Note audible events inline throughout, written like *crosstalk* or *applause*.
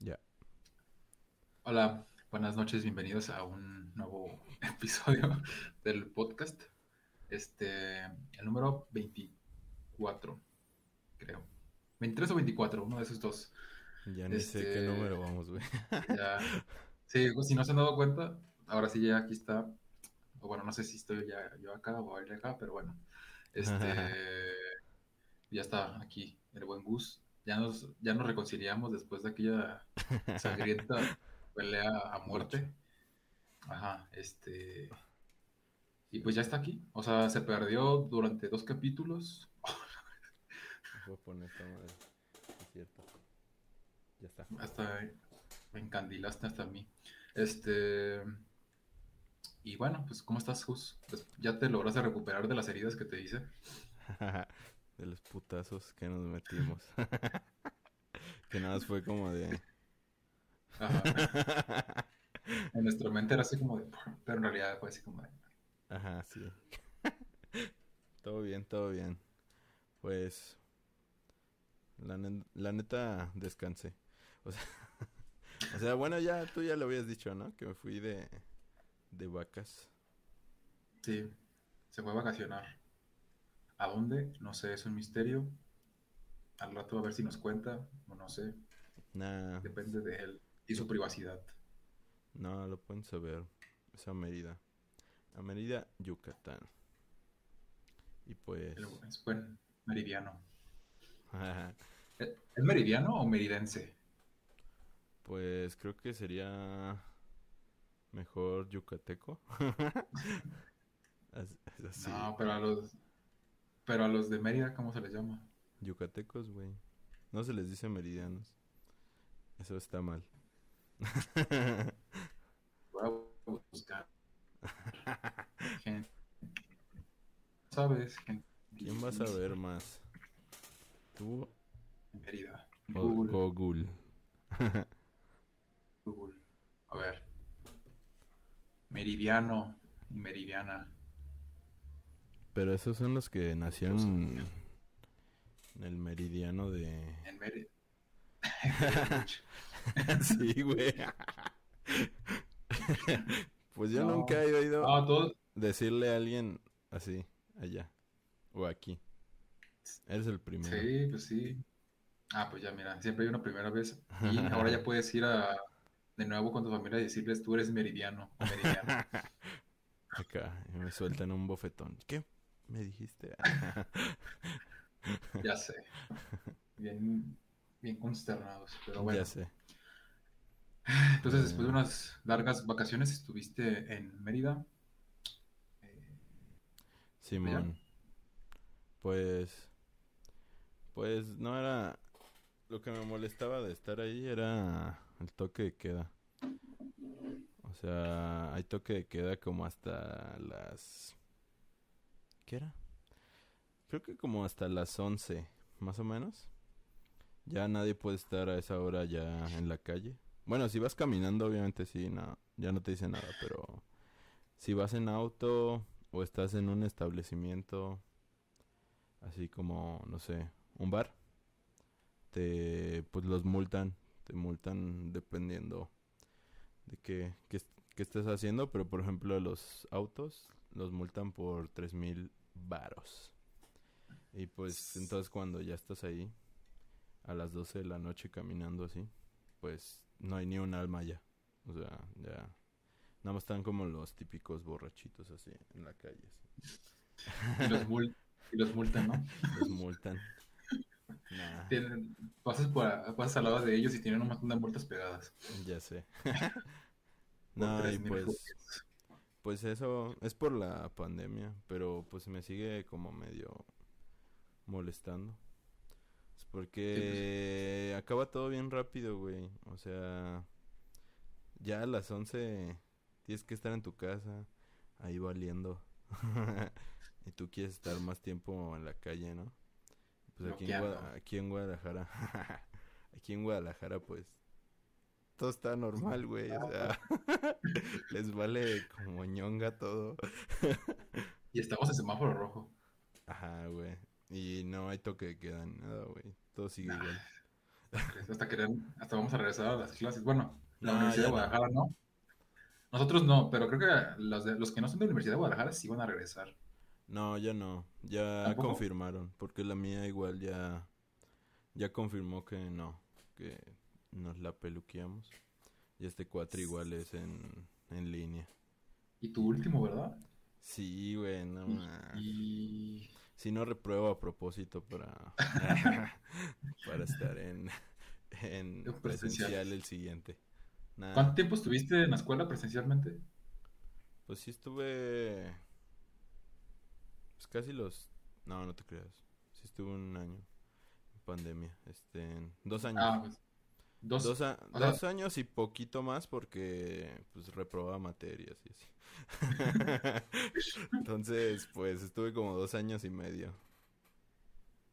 Ya. Hola, buenas noches, bienvenidos a un nuevo *laughs* episodio del podcast. Este, el número 24, creo. 23 o 24, uno de esos dos. Ya ni sé qué Este, número vamos, güey. *laughs* ya, sí, pues, si no se han dado cuenta, ahora sí ya aquí está. O bueno, no sé si estoy ya yo acá o él acá, pero bueno. Este, *laughs* ya está aquí el buen Gus. Ya nos, ya nos reconciliamos después de aquella sangrienta *laughs* pelea a muerte. Ajá, este. Y pues ya está aquí. O sea, se perdió durante dos capítulos. Voy a poner esta madre. Es cierto. Ya está. Hasta me encandilaste hasta a mí. Este. Y bueno, pues ¿cómo estás, Gus? Pues, ¿Ya te lograste recuperar de las heridas que te hice? *laughs* De los putazos que nos metimos. *laughs* Que nada más fue como de. Ajá. En nuestra mente era así como de. Pero en realidad fue así como de. Ajá, sí. *laughs* Todo bien, todo bien. Pues. La, ne- la neta, descansé. O sea, *laughs* o sea, bueno, ya tú ya lo habías dicho, ¿no? Que me fui de, de vacas. Sí, se fue a vacacionar. ¿A dónde? No sé, es un misterio. Al rato a ver si nos cuenta, o no sé. Nah, Depende de él y su privacidad. no, lo pueden saber. Es a Mérida. A Mérida, Yucatán. Y pues. Es buen meridiano. *laughs* ¿Es meridiano o meridense? Pues creo que sería mejor yucateco. *laughs* As- es así. No, pero a los, pero a los de Mérida, ¿cómo se les llama? Yucatecos, güey. No se les dice meridianos. Eso está mal. *laughs* Voy a buscar. Gente. ¿Sabes? Gente ¿Quién va a saber más? ¿Tú Mérida. Google, Google? Google. A ver. Meridiano y meridiana. Pero esos son los que nacieron en el meridiano de... En Mérida. *laughs* sí, güey. *laughs* pues yo No. nunca he oído No, todos. decirle a alguien así, allá o aquí. Eres el primero. Sí, pues sí. Ah, pues ya, mira, siempre hay una primera vez. Y *laughs* ahora ya puedes ir a, de nuevo con tu familia y decirles, tú eres meridiano o meridiana. Acá, y me sueltan un bofetón. ¿Qué? ¿Me dijiste? *laughs* Ya sé. Bien, bien consternados. Pero bueno. Ya sé. Entonces, después de unas largas vacaciones, estuviste en Mérida. Eh, Simón. Pues, pues no era, lo que me molestaba de estar ahí era el toque de queda. O sea, hay toque de queda como hasta las, ¿qué? Creo que como hasta las 11, más o menos. Ya nadie puede estar a esa hora ya en la calle. Bueno, si vas caminando, obviamente sí, no, ya no te dice nada, pero si vas en auto o estás en un establecimiento, así como, no sé, un bar, te, pues los multan, te multan dependiendo de qué, qué, qué haciendo, pero por ejemplo los autos los multan por tres mil varos. Y pues entonces cuando ya estás ahí, a las 12 de la noche caminando así, pues no hay ni un alma ya. O sea, ya. Nada más están como los típicos borrachitos así en la calle. así. y, los mul- y los multan, ¿no? Los multan. Nah, Tienen- pasas, por, pasas al lado de ellos y tienen un montón de multas pegadas. ya sé. *laughs* *laughs* No, y 3,000 pues. Pues eso es por la pandemia, pero pues me sigue como medio molestando. Es porque acaba todo bien rápido, güey. O sea, ya a las 11 tienes que estar en tu casa, ahí valiendo. *laughs* y tú quieres estar más tiempo en la calle, ¿no? Pues aquí en. Guada- aquí en Guadalajara, *laughs* aquí en Guadalajara, pues todo está normal, güey. O sea, *laughs* les vale como ñonga todo. *laughs* Y estamos en semáforo rojo. Ajá, güey. Y no hay toque de queda ni nada, güey. Todo sigue Nah. igual. Hasta querer, hasta vamos a regresar a las clases. Bueno, la Universidad de no. Guadalajara no. Nosotros no, pero creo que los, de, los que no son de la Universidad de Guadalajara sí van a regresar. No, ya no. Ya ¿Tampoco? confirmaron. Porque la mía igual ya. Ya confirmó que no. Que nos la peluqueamos. Y este cuatro igual es en, en línea. Y tu último, ¿verdad? Sí, güey, no Y, Si no repruebo a propósito para. *laughs* para estar en. En Presencial. presencial el siguiente. ¿Cuánto tiempo estuviste en la escuela presencialmente? Pues sí estuve. Pues casi los. No, no te creas. Sí estuve un año. En pandemia. Este. en- Dos años. Ah, pues, dos. Dos, a- sea- años y poquito más porque pues reprobaba materias y así. *laughs* Entonces, pues estuve como dos años y medio.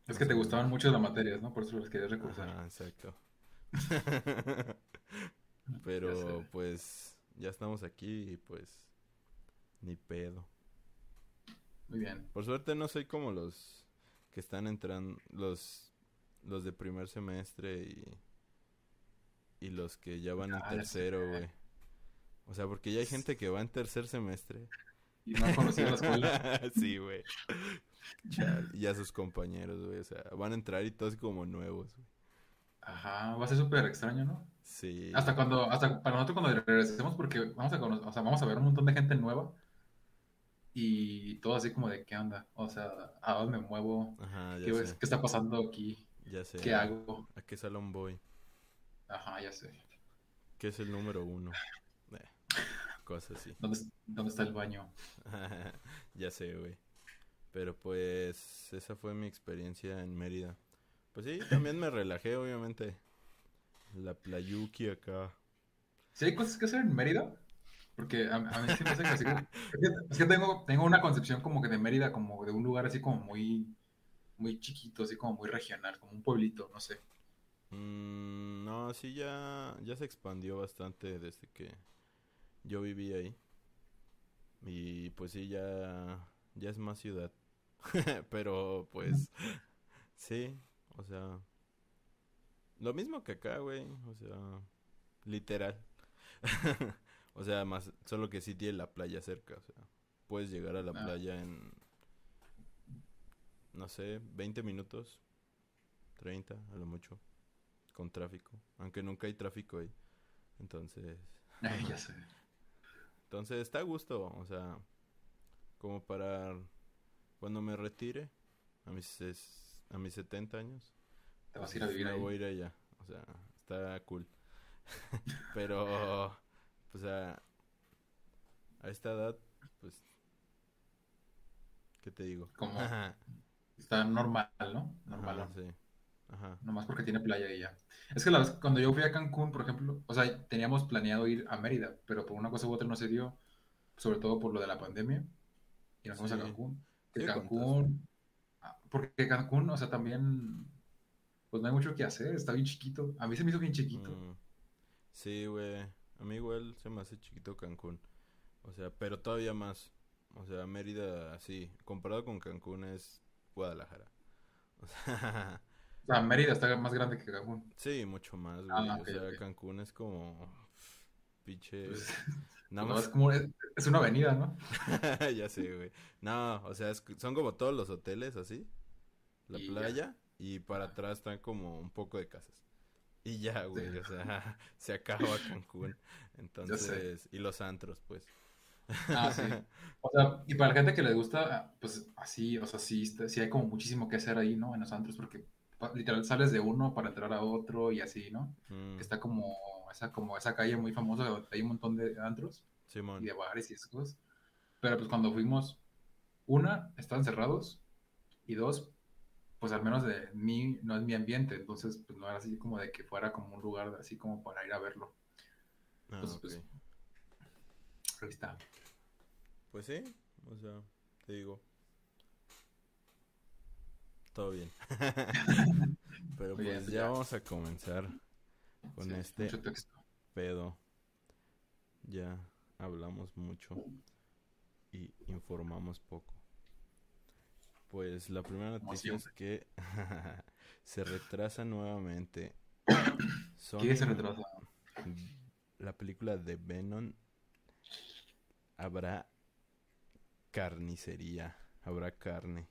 es que te gustaban mucho las materias, ¿no? Por eso las querías recursar. Ajá, exacto. *laughs* Pero pues ya estamos aquí y pues ni pedo. Muy bien. Por suerte no soy como los que están entrando, los, los de primer semestre y, y los que ya van en Ah, tercero, güey. O sea, porque ya hay gente que va en tercer semestre. Y no conocías la escuela. *laughs* sí, güey. Y a sus compañeros, güey. O sea, van a entrar y todos como nuevos, güey. Ajá, va a ser súper extraño, ¿no? Sí. Hasta cuando, hasta para nosotros cuando regresemos, porque vamos a conocer, o sea, vamos a ver un montón de gente nueva y todo así como de qué onda, o sea, a dónde me muevo, Ajá, ya sé. qué está pasando aquí, Ya sé. qué hago. ¿A qué salón voy? Ajá, ya sé. ¿Qué es el número uno? Eh, cosas así. *laughs* ¿Dónde, dónde está el baño? *laughs* ya sé, güey. Pero pues esa fue mi experiencia en Mérida. Pues sí, también me relajé, obviamente. La playuki acá. ¿Sí hay cosas que hacer en Mérida? Porque a, a mí sí me hace que es que, es que tengo, tengo una concepción como que de Mérida, como de un lugar así como muy, muy chiquito, así como muy regional, como un pueblito, no sé. Mm, no, sí, ya, ya se expandió bastante desde que yo viví ahí. Y pues sí, ya, ya es más ciudad. *laughs* Pero pues, sí, o sea, lo mismo que acá, güey. O sea, literal. *laughs* O sea, más, solo que sí tiene la playa cerca. O sea, puedes llegar a la Ah. playa en, no sé, 20 minutos, 30 a lo mucho, con tráfico. Aunque nunca hay tráfico ahí. Entonces, *laughs* Ay, ya sé. entonces está a gusto. O sea, como para cuando me retire a mis, a mis 70 años. Te vas a ir a pues, vivir me ahí. voy a ir allá. O sea, está cool. *laughs* Pero, pues a, a esta edad, pues, ¿qué te digo? Como- Ajá, *laughs* Está normal, ¿no? Normal. sí. Ajá. Nomás porque tiene playa y ya. Es que la vez, cuando yo fui a Cancún, por ejemplo, o sea, teníamos planeado ir a Mérida, pero por una cosa u otra no se dio, sobre todo por lo de la pandemia, y nos fuimos a. Cancún. Que Sí, Cancún, ah, porque Cancún, o sea, también, pues no hay mucho que hacer, está bien chiquito. A mí se me hizo bien chiquito. Mm, Sí, güey. A mí igual se me hace chiquito Cancún. O sea, pero todavía más. O sea, Mérida, sí. Comparado con Cancún es Guadalajara. *laughs* O sea, O sea, Mérida está más grande que Cancún. sí, mucho más, güey. Ah, o ok, sea. Cancún es como... Pinche... Pues, *laughs* Nada no, es como, es, una avenida, ¿no? *laughs* ya sé, güey. No, o sea, es son como todos los hoteles así. La Y ya. playa. Y para atrás están como un poco de casas. Y ya, güey. Sí. O sea, *laughs* se acaba Cancún. Entonces, y los antros, pues. Ah, sí. O sea, y para la gente que le gusta, pues así, o sea, sí, sí hay como muchísimo que hacer ahí, ¿no? En los antros, porque literal sales de uno para entrar a otro y así, ¿no? Mm, está como esa, como esa calle muy famosa donde hay un montón de antros Simón. y de bares y esas cosas. Pero pues cuando fuimos, una, estaban cerrados y dos, pues al menos de mí no es mi ambiente, entonces pues no era así como de que fuera como un lugar así como para ir a verlo. Ah, pues, ok. pues, Ahí está. Pues sí, o sea, te digo. Todo bien. *laughs* Pero bien, pues ya ya. vamos a comenzar con Sí, este pedo. Ya hablamos mucho y informamos poco. Pues la primera noticia es que *laughs* se retrasa nuevamente ¿Qué se retrasa? La película de Venom habrá carnicería, habrá carne.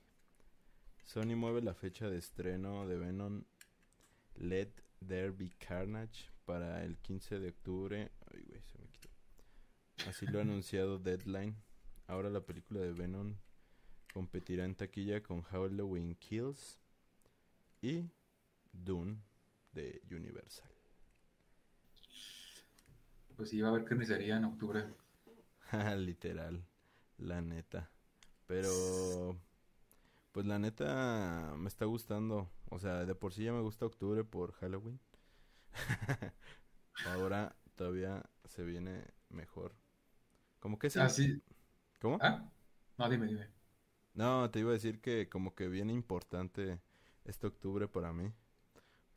Sony mueve la fecha de estreno de Venom Let There Be Carnage para el 15 de octubre. Ay, güey, se me quitó. Así lo ha *laughs* anunciado Deadline. Ahora la película de Venom competirá en taquilla con Halloween Kills y Dune de Universal. Pues sí, va a haber carnicería en octubre. *laughs* Literal, la neta. Pero, *laughs* pues la neta me está gustando. O sea, de por sí ya me gusta octubre por Halloween. *laughs* Ahora todavía se viene mejor. Como que sí. Ah, sí. ¿Cómo? ¿Ah? No, dime, dime. No, te iba a decir que como que viene importante este octubre para mí.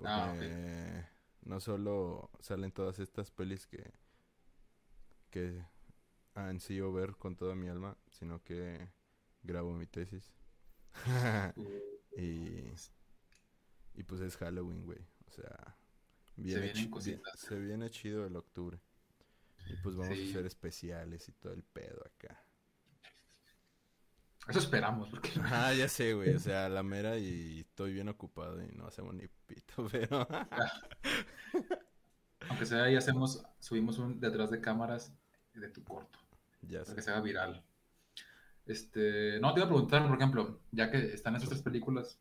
Ah, porque no solo salen todas estas pelis que, que ansío ver con toda mi alma, sino que grabo mi tesis. *laughs* y, y pues es Halloween, güey. O sea, viene se, viene chido el octubre. Y pues vamos a hacer especiales y todo el pedo acá. Eso esperamos. Porque... Ah, ya sé, güey. O *laughs* sea, la mera y estoy bien ocupado y no hacemos ni pito, *laughs* pero... Aunque sea ahí hacemos, subimos un detrás de cámaras de tu corto. Ya para que se haga viral. Este, no, te iba a preguntar, por ejemplo, ya que están esas tres películas,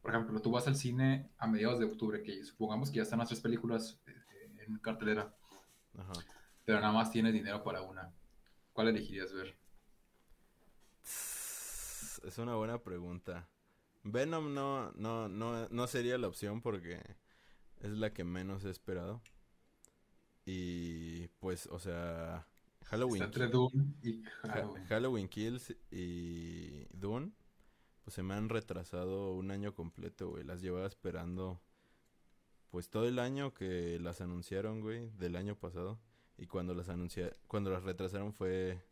por ejemplo, tú vas al cine a mediados de octubre, que supongamos que ya están las tres películas eh, en cartelera, Ajá. pero nada más tienes dinero para una. ¿Cuál elegirías ver? Es una buena pregunta. Venom no, no, no, no sería la opción porque es la que menos he esperado. Y pues, o sea, Halloween. entre Dune y Halloween. Halloween Kills y Dune, pues se me han retrasado un año completo, güey. Las llevaba esperando, pues todo el año que las anunciaron, güey, del año pasado. Y cuando las anunciaron, cuando las retrasaron fue...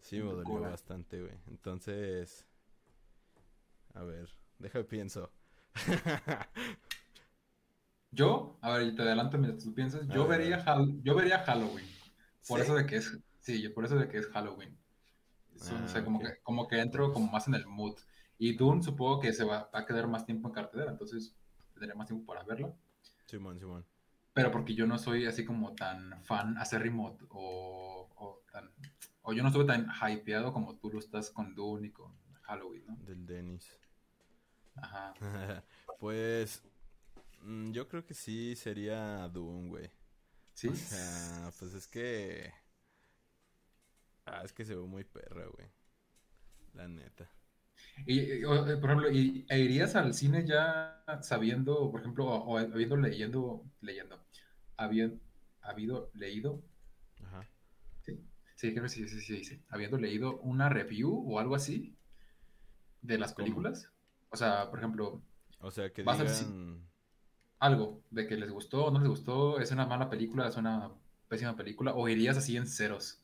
Sí, me dolió bastante, güey. Entonces... A ver, déjame pienso. *laughs* yo, a ver, te adelanto mientras tú piensas. Yo vería, yo vería Halloween. Por eso de que es, sí, por eso de que es Halloween. o sea, ah, como, que, como que entro como más en el mood. Y Dune supongo que se va, a quedar más tiempo en cartelera, entonces tendré más tiempo para verlo. Simón, Simón. Pero porque yo no soy así como tan fan acérrimo o, o, tan, o yo no estuve tan hypeado como tú lo estás con Dune y con Halloween, ¿no? Del Dennis. Ajá. *laughs* pues mm, yo creo que sí sería Dune, güey. Sí. O sea, pues es que. Ah, es que se ve muy perra, güey. La neta. Y, eh, por ejemplo, y, ¿e irías al cine ya sabiendo, por ejemplo, o, habiendo leyendo, leyendo, habiendo, habido leído? Ajá. Sí, sí, creo que sí, sí, sí, sí, Habiendo leído una review o algo así de las películas. O sea, por ejemplo. O sea, que digan algo de que les gustó o no les gustó, es una mala película, es una pésima película, o irías así en ceros?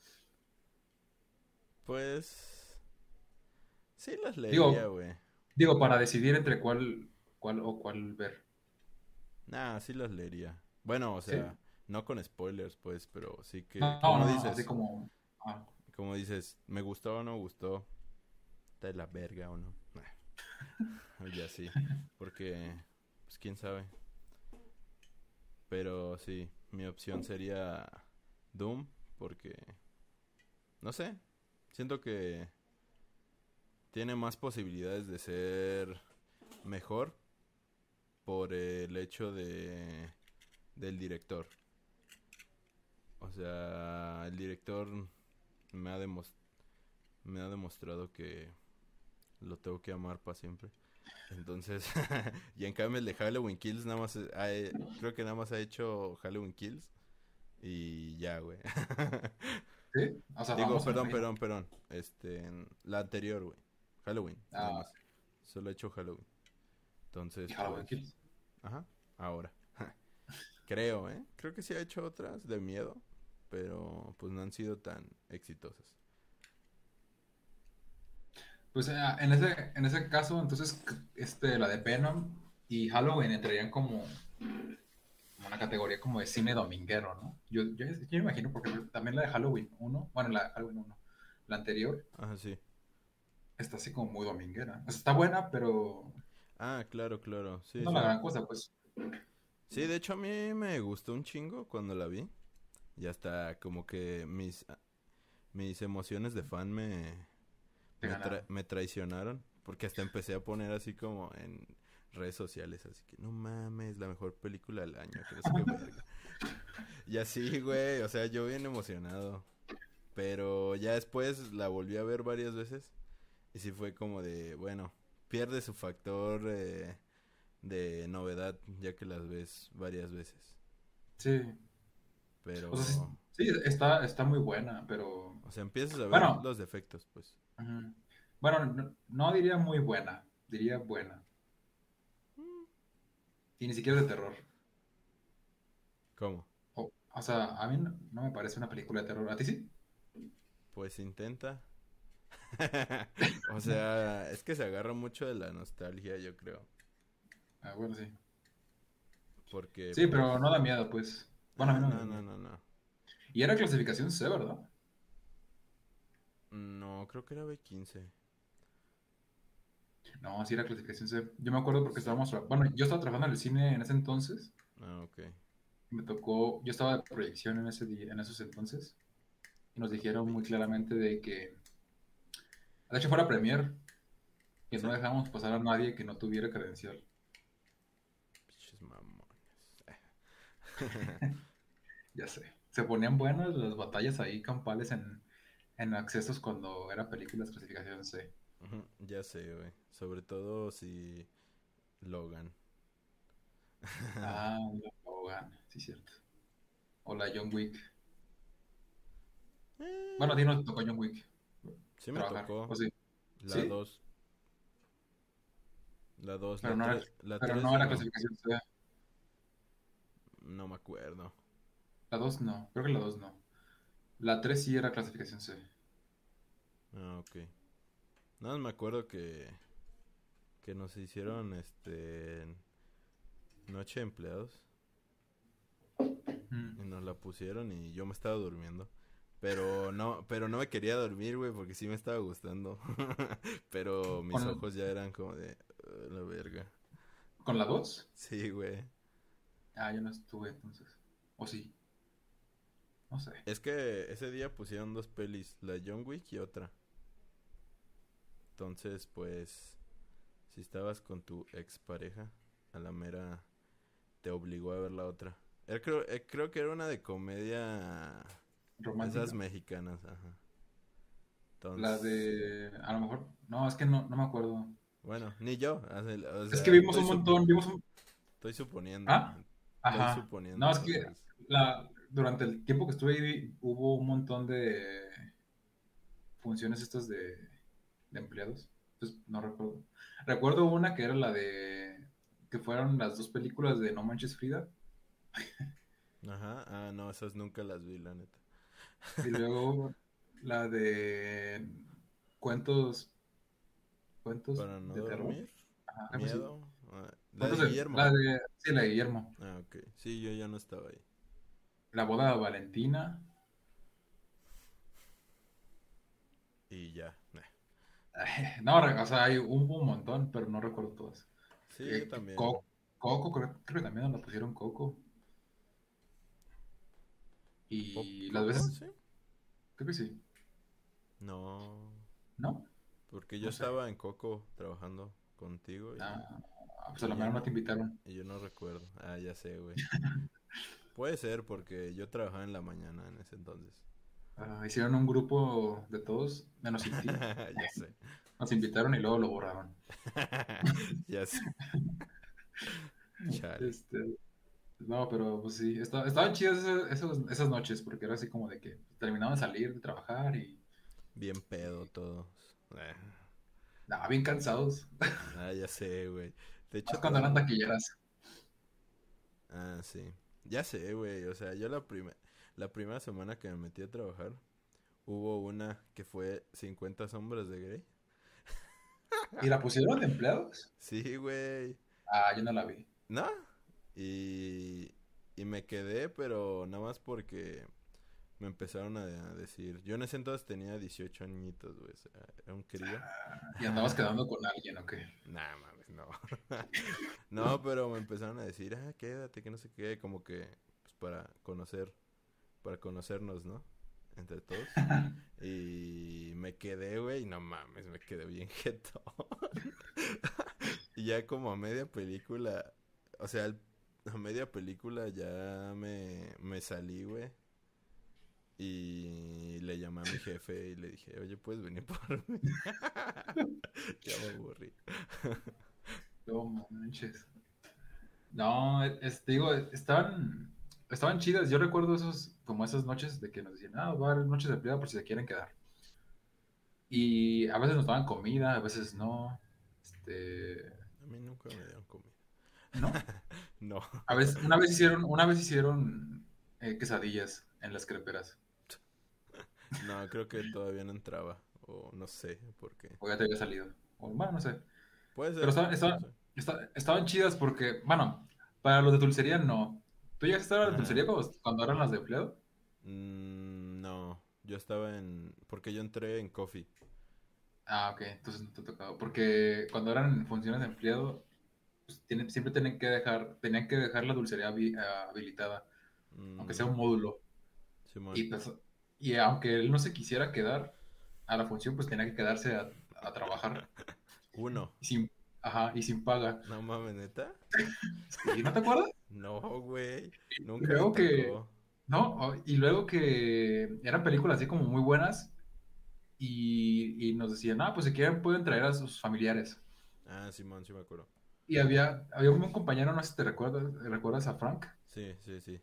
Pues sí las leería, güey. Digo, para decidir entre cuál, cuál o cuál ver. Nah, sí las leería. Bueno, o sea, no con spoilers, pues, pero sí que. No, como dices, así como. Ah. Como dices, me gustó o no gustó. Está de la verga o no. *laughs* ya sí. Porque, pues quién sabe. Pero sí, mi opción sería Doom porque no sé, siento que tiene más posibilidades de ser mejor por el hecho de del director. O sea, el director me ha, me ha demostrado que lo tengo que amar para siempre. Entonces, *laughs* y en cambio el de Halloween Kills nada más, creo que nada más ha hecho Halloween Kills y ya, güey. *laughs* ¿Sí? Digo, perdón, perdón, perdón. Este, la anterior, güey. Halloween, nada ah. más. Solo ha hecho Halloween. Entonces, Halloween pues, Kills? Ajá, ahora. *laughs* creo, ¿eh? Creo que sí ha hecho otras de miedo, pero pues no han sido tan exitosas. Pues ah, en ese, en ese caso, entonces, este, la de Venom, y Halloween entrarían como una categoría como de cine dominguero, ¿no? Yo, yo, yo me imagino, porque también la de Halloween 1, bueno, la de Halloween 1, la anterior. Ajá, sí. Está así como muy dominguera. O sea, está buena, pero... Ah, claro, claro. Sí, no sí. la gran cosa, pues. Sí, de hecho a mí me gustó un chingo cuando la vi. Y hasta como que mis, mis emociones de fan me, me, tra- ganaron. me traicionaron. Porque hasta empecé a poner así como en redes sociales. Así que no mames, la mejor película del año. que no sé qué verga. y así, güey. O sea, yo bien emocionado. Pero ya después la volví a ver varias veces. Y sí fue como de, bueno, pierde su factor eh, de novedad ya que las ves varias veces. Sí. Pero, O sea, sí, sí, está, está muy buena, pero... o sea, empiezas a ver Bueno. los defectos, pues. Bueno, no, no diría muy buena, diría buena. Y ni siquiera de terror. ¿Cómo? O, o sea, a mí no, no me parece una película de terror. ¿A ti sí? Pues intenta. *laughs* o sea, es que se agarra mucho de la nostalgia, yo creo. Ah, bueno, sí. Porque. Sí, pero no da miedo, pues. Bueno, no, no, no, no, no. Y era clasificación C, ¿verdad? No, creo que era B15. No, sí era clasificación C. Yo me acuerdo porque estábamos... Bueno, yo estaba trabajando en el cine en ese entonces. Ah, ok. Me tocó... Yo estaba de proyección en, ese día, en esos entonces. Y nos dijeron muy claramente de que... De hecho, fuera premier. Que no Sí. dejamos pasar a nadie que no tuviera credencial. Piches mamones. *laughs* Ya sé. Se ponían buenas las batallas ahí campales en, en accesos cuando era películas clasificación C. Ya sé, güey. Sobre todo si Logan. Ah, *laughs* Logan, sí, cierto. O la John Wick. Eh, Bueno, a ti no te tocó John Wick. sí me trabajar, tocó. ¿o sí? La ¿Sí? 2. La 2. Pero La no era- 3. La Pero 3 no era no. clasificación C. No me acuerdo. La 2 no, creo que la 2 no. La 3 sí era clasificación C. Ah, ok. Nada más me acuerdo que que nos hicieron este noche de empleados Mm. y nos la pusieron y yo me estaba durmiendo. Pero no, pero no me quería dormir, güey, porque sí me estaba gustando. *laughs* pero mis ojos ya eran como de "Ah, la verga. ¿Con la 2? Sí, güey. Ah, yo no estuve entonces. ¿O sí? No sé. Es que ese día pusieron dos pelis, la John Wick y otra. Entonces, pues, si estabas con tu expareja, a la mera te obligó a ver la otra. Creo, eh, creo que era una de comedia, Romántica. esas mexicanas, ajá. Entonces, La de... A lo mejor... No, es que no, no me acuerdo. bueno, ni yo. Es que vimos un estoy montón, vimos un... Estoy suponiendo. ¿Ah? Estoy Ajá. suponiendo. No, es que la, durante el tiempo que estuve ahí hubo un montón de funciones estas de, de empleados. Entonces, no recuerdo. Recuerdo una que era la de... que fueron las dos películas de No Manches Frida. Ajá, ah, no, esas nunca las vi, la neta. Y luego la de cuentos... Cuentos Para no de terror. dormir, Ajá, miedo. ah, la de de- Guillermo. la de- sí, la de Guillermo. Ah, ok. Sí, yo ya no estaba ahí. La boda de Valentina. Y ya. eh. *laughs* No, o sea, hay un, un montón, pero no recuerdo todas. Sí, Eh, yo también. Co- Coco, creo, creo que también nos la pusieron Coco. Y ¿Pop- las veces, ¿Sí? creo que sí, No, ¿no? porque yo estaba en Coco trabajando contigo y, Ah, pues a lo mejor no te invitaron. y yo no recuerdo. Ah, ya sé, güey. *laughs* Puede ser porque yo trabajaba en la mañana en ese entonces. Ah, hicieron un grupo de todos, menos sin ti. *laughs* ya sé. Nos invitaron y luego lo borraron. *laughs* ya sé. Chale. Este, no, pero pues sí, esta- estaban chidas esas, noches, porque era así como de que terminaban de salir de trabajar y Bien pedo todos. Eh, nada, bien cansados. Ah, ya sé, güey. De hecho, Más cuando eran taquilleras. Ah, sí. Ya sé, güey. O sea, yo la, la primera semana que me metí a trabajar, hubo una que fue 50 sombras de Grey. ¿Y la pusieron de empleados? Sí, güey. Ah, yo no la vi. ¿No? Y, y me quedé, pero nada más porque me empezaron a, decir. Yo en ese entonces tenía 18 añitos, güey. O sea, era un crío. ¿Y andabas quedando con alguien o qué? Nah, mames, no. *laughs* no, pero me empezaron a decir, ah, quédate, que no sé qué. Como que, pues para conocer, para conocernos, ¿no? Entre todos. *laughs* y me quedé, güey, y no mames, me quedé bien *laughs* jetón. y ya como a media película, o sea, a media película ya me, me salí, güey y le llamé a mi jefe y le dije, oye, ¿puedes venir por *laughs* mí? *laughs* ya me aburrí. no manches. No, es, digo, estaban, estaban chidas. Yo recuerdo esos, como esas noches de que nos decían, ah, va a haber noches de empleado por si se quieren quedar. Y a veces nos daban comida, a veces no. Este... A mí nunca me dieron comida. ¿No? *laughs* no. A veces, una vez hicieron, una vez hicieron eh, quesadillas en las creperas. No, creo que todavía no entraba. O no sé por qué. O ya te había salido. O, bueno, no sé. Puede ser. Pero estaban, estaban, chidas porque, bueno, para los de dulcería no. ¿Tú ya estabas en dulcería cuando, eran las de empleado? Mm, no, yo estaba en... Porque yo entré en coffee. Ah, ok, entonces no te ha tocado. Porque cuando eran funciones de empleado, pues, siempre tienen que dejar, tenían que dejar la dulcería habilitada, aunque sea un mm. módulo. Sí, y pues, y aunque él no se quisiera quedar a la función, pues tenía que quedarse a, trabajar. *laughs* Uno. Y sin, ajá, y sin paga. No mames, neta. *laughs* ¿Y no te acuerdas? No, güey. Nunca. Luego que. No, y luego que eran películas así como muy buenas. Y, y nos decían, ah, pues si quieren pueden traer a sus familiares. Ah, Simón, sí me acuerdo. Y había, había un compañero, no sé si te recuerdas, ¿recuerdas a Frank? Sí, sí, sí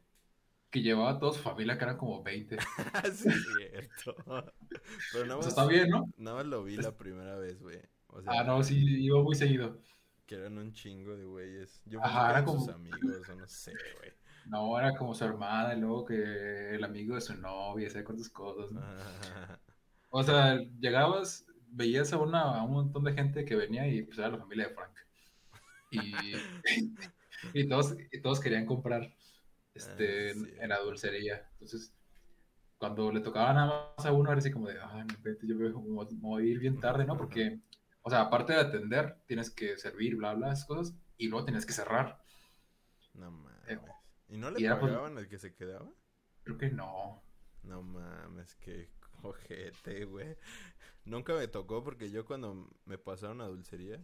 que llevaba a toda su familia, que eran como 20. *laughs* sí, es cierto. *laughs* Pero nada más, está bien, ¿no? Nada más lo vi la primera vez, güey. ah, no, sí, iba muy seguido. Que eran un chingo de güeyes. Yo Ajá, era como... sus amigos, o no sé, güey. No, era como su hermana y luego que el amigo de su novia, sé cuántas cosas, ¿no? *laughs* O sea, llegabas, veías a, una, a un montón de gente que venía y pues era la familia de Frank. Y, y, todos, y todos querían comprar este, ah, en la dulcería. Entonces, cuando le tocaba nada más a uno, era así como de, ay, yo me voy a ir bien tarde, ¿no? Porque, o sea, aparte de atender, tienes que servir, bla, bla, esas cosas, y luego tienes que cerrar. No mames. ¿Y no le pues pagaban al que se quedaba? Creo que no. No mames, que cojete, güey. Nunca me tocó porque yo cuando me pasaron a dulcería,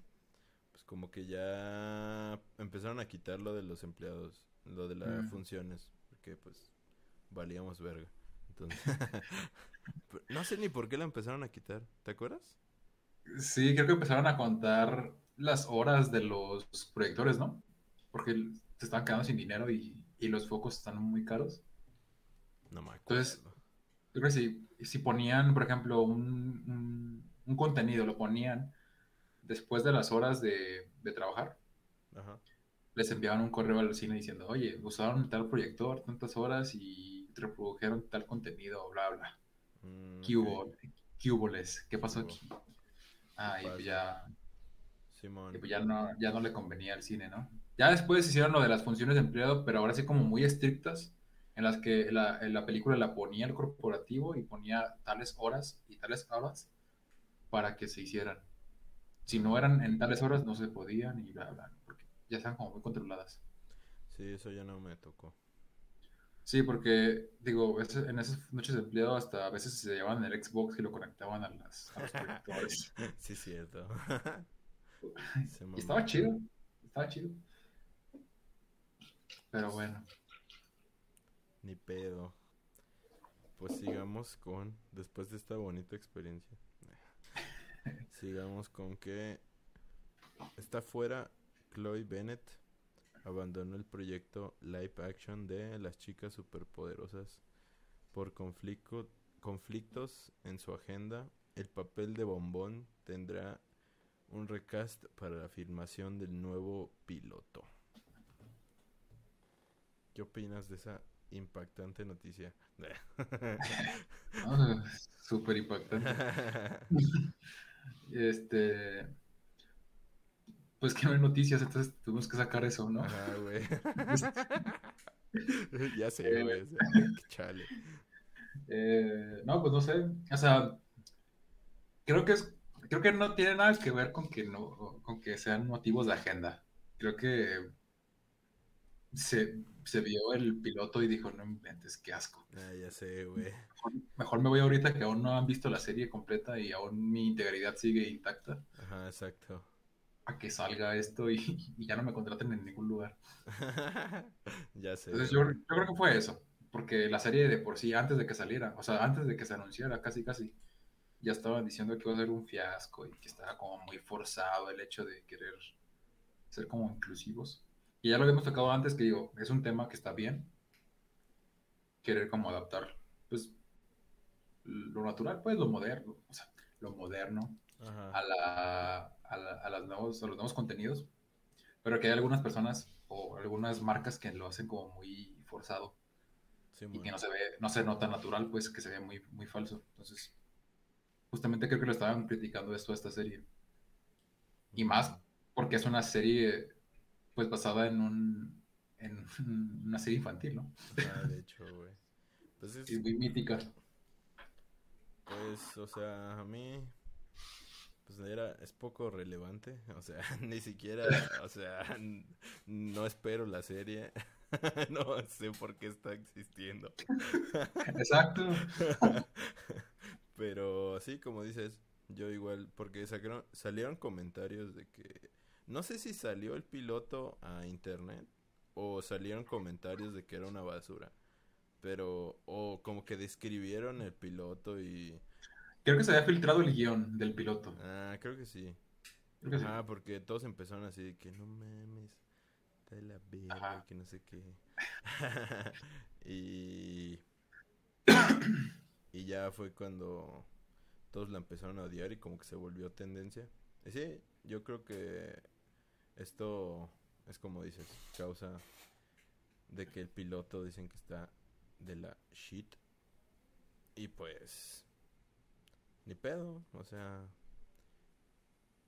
pues como que ya empezaron a quitar lo de los empleados lo de las mm. funciones, porque pues valíamos verga. Entonces, *laughs* *laughs* no sé ni por qué la empezaron a quitar, ¿te acuerdas? Sí, creo que empezaron a contar las horas de los proyectores, ¿no? Porque se estaban quedando sin dinero y, los focos están muy caros. No me acuerdo. Entonces, creo que si, si ponían, por ejemplo, un, un, contenido, lo ponían después de las horas de, de trabajar, Ajá les enviaban un correo al cine diciendo, oye, usaron tal proyector tantas horas y reprodujeron tal contenido, bla, bla. Mm, ¿Qué hubo? ¿Qué hubo les? ¿Qué pasó aquí? Ah, y pues ya... Simón. Y pues ya no, ya no le convenía al cine, ¿no? Ya después hicieron lo de las funciones de empleado, pero ahora sí como muy estrictas, en las que la, la película la ponía el corporativo y ponía tales horas y tales horas para que se hicieran. Si no eran en tales horas, no se podían y bla, bla ya están como muy controladas. Sí, eso ya no me tocó. Sí, porque, digo, en esas noches de empleado hasta a veces se llevaban el Xbox y lo conectaban a, las, los proyectores. *laughs* sí, cierto. *laughs* y estaba chido, estaba chido. Pero bueno. Ni pedo. Pues sigamos con, después de esta bonita experiencia, *laughs* sigamos con que está fuera Chloe Bennett abandonó el proyecto live action de Las chicas superpoderosas por conflictos en su agenda. El papel de Bombón tendrá un recast para la filmación del nuevo piloto. ¿Qué opinas de esa impactante noticia? *laughs* Ah, súper impactante. *laughs* *laughs* este pues que no hay noticias, entonces tuvimos que sacar eso, ¿no? Ajá, güey. *laughs* ya sé, Eh, güey. sea, Chale. Eh, no, pues no sé. O sea, creo que es, creo que no tiene nada que ver con que no, con que sean motivos de agenda. Creo que se, se vio el piloto y dijo, no inventes, qué asco. Ah, ya sé, güey. Mejor, mejor me voy ahorita que aún no han visto la serie completa y aún mi integridad sigue intacta Ajá, exacto. A que salga esto y, *laughs* y ya no me contraten en ningún lugar. *laughs* ya sé. Entonces yo, yo creo que fue eso, porque la serie de por sí, antes de que saliera, o sea, antes de que se anunciara, casi casi, ya estaban diciendo que iba a ser un fiasco y que estaba como muy forzado el hecho de querer ser como inclusivos. Y ya lo habíamos tocado antes, que digo, es un tema que está bien, querer como adaptar, pues, lo natural, pues, lo moderno, o sea, lo moderno Ajá. a, la, a, la- a las nuevos, a los nuevos contenidos, pero que hay algunas personas o algunas marcas que lo hacen como muy forzado Sí, y que no se ve, no se nota natural, pues que se ve muy, muy falso. Entonces, justamente creo que lo estaban criticando esto a esta serie. Y más porque es una serie, pues basada en un, en *laughs* una serie infantil, ¿no? Ajá, de *laughs* hecho, güey. Pues es, muy mítica. Pues, o sea, a mí, pues era, es poco relevante, *laughs* o sea, ni siquiera, o sea, no espero la serie, *laughs* no sé por qué está existiendo, Exacto. *laughs* pero sí, como dices, yo igual, porque sacaron, salieron comentarios de que, no sé si salió el piloto a internet o salieron comentarios de que era una basura, pero, o como que describieron el piloto y... Creo que se había filtrado el guion del piloto. Ah, creo que sí. Creo que sí. Ah, porque todos empezaron así de que no mames, está de la verga, que no sé qué. *laughs* y. *coughs* y ya fue cuando todos la empezaron a odiar y como que se volvió tendencia. Y sí, yo creo que esto es como dices, causa de que el piloto dicen que está de la shit. Y pues. Ni pedo, o sea.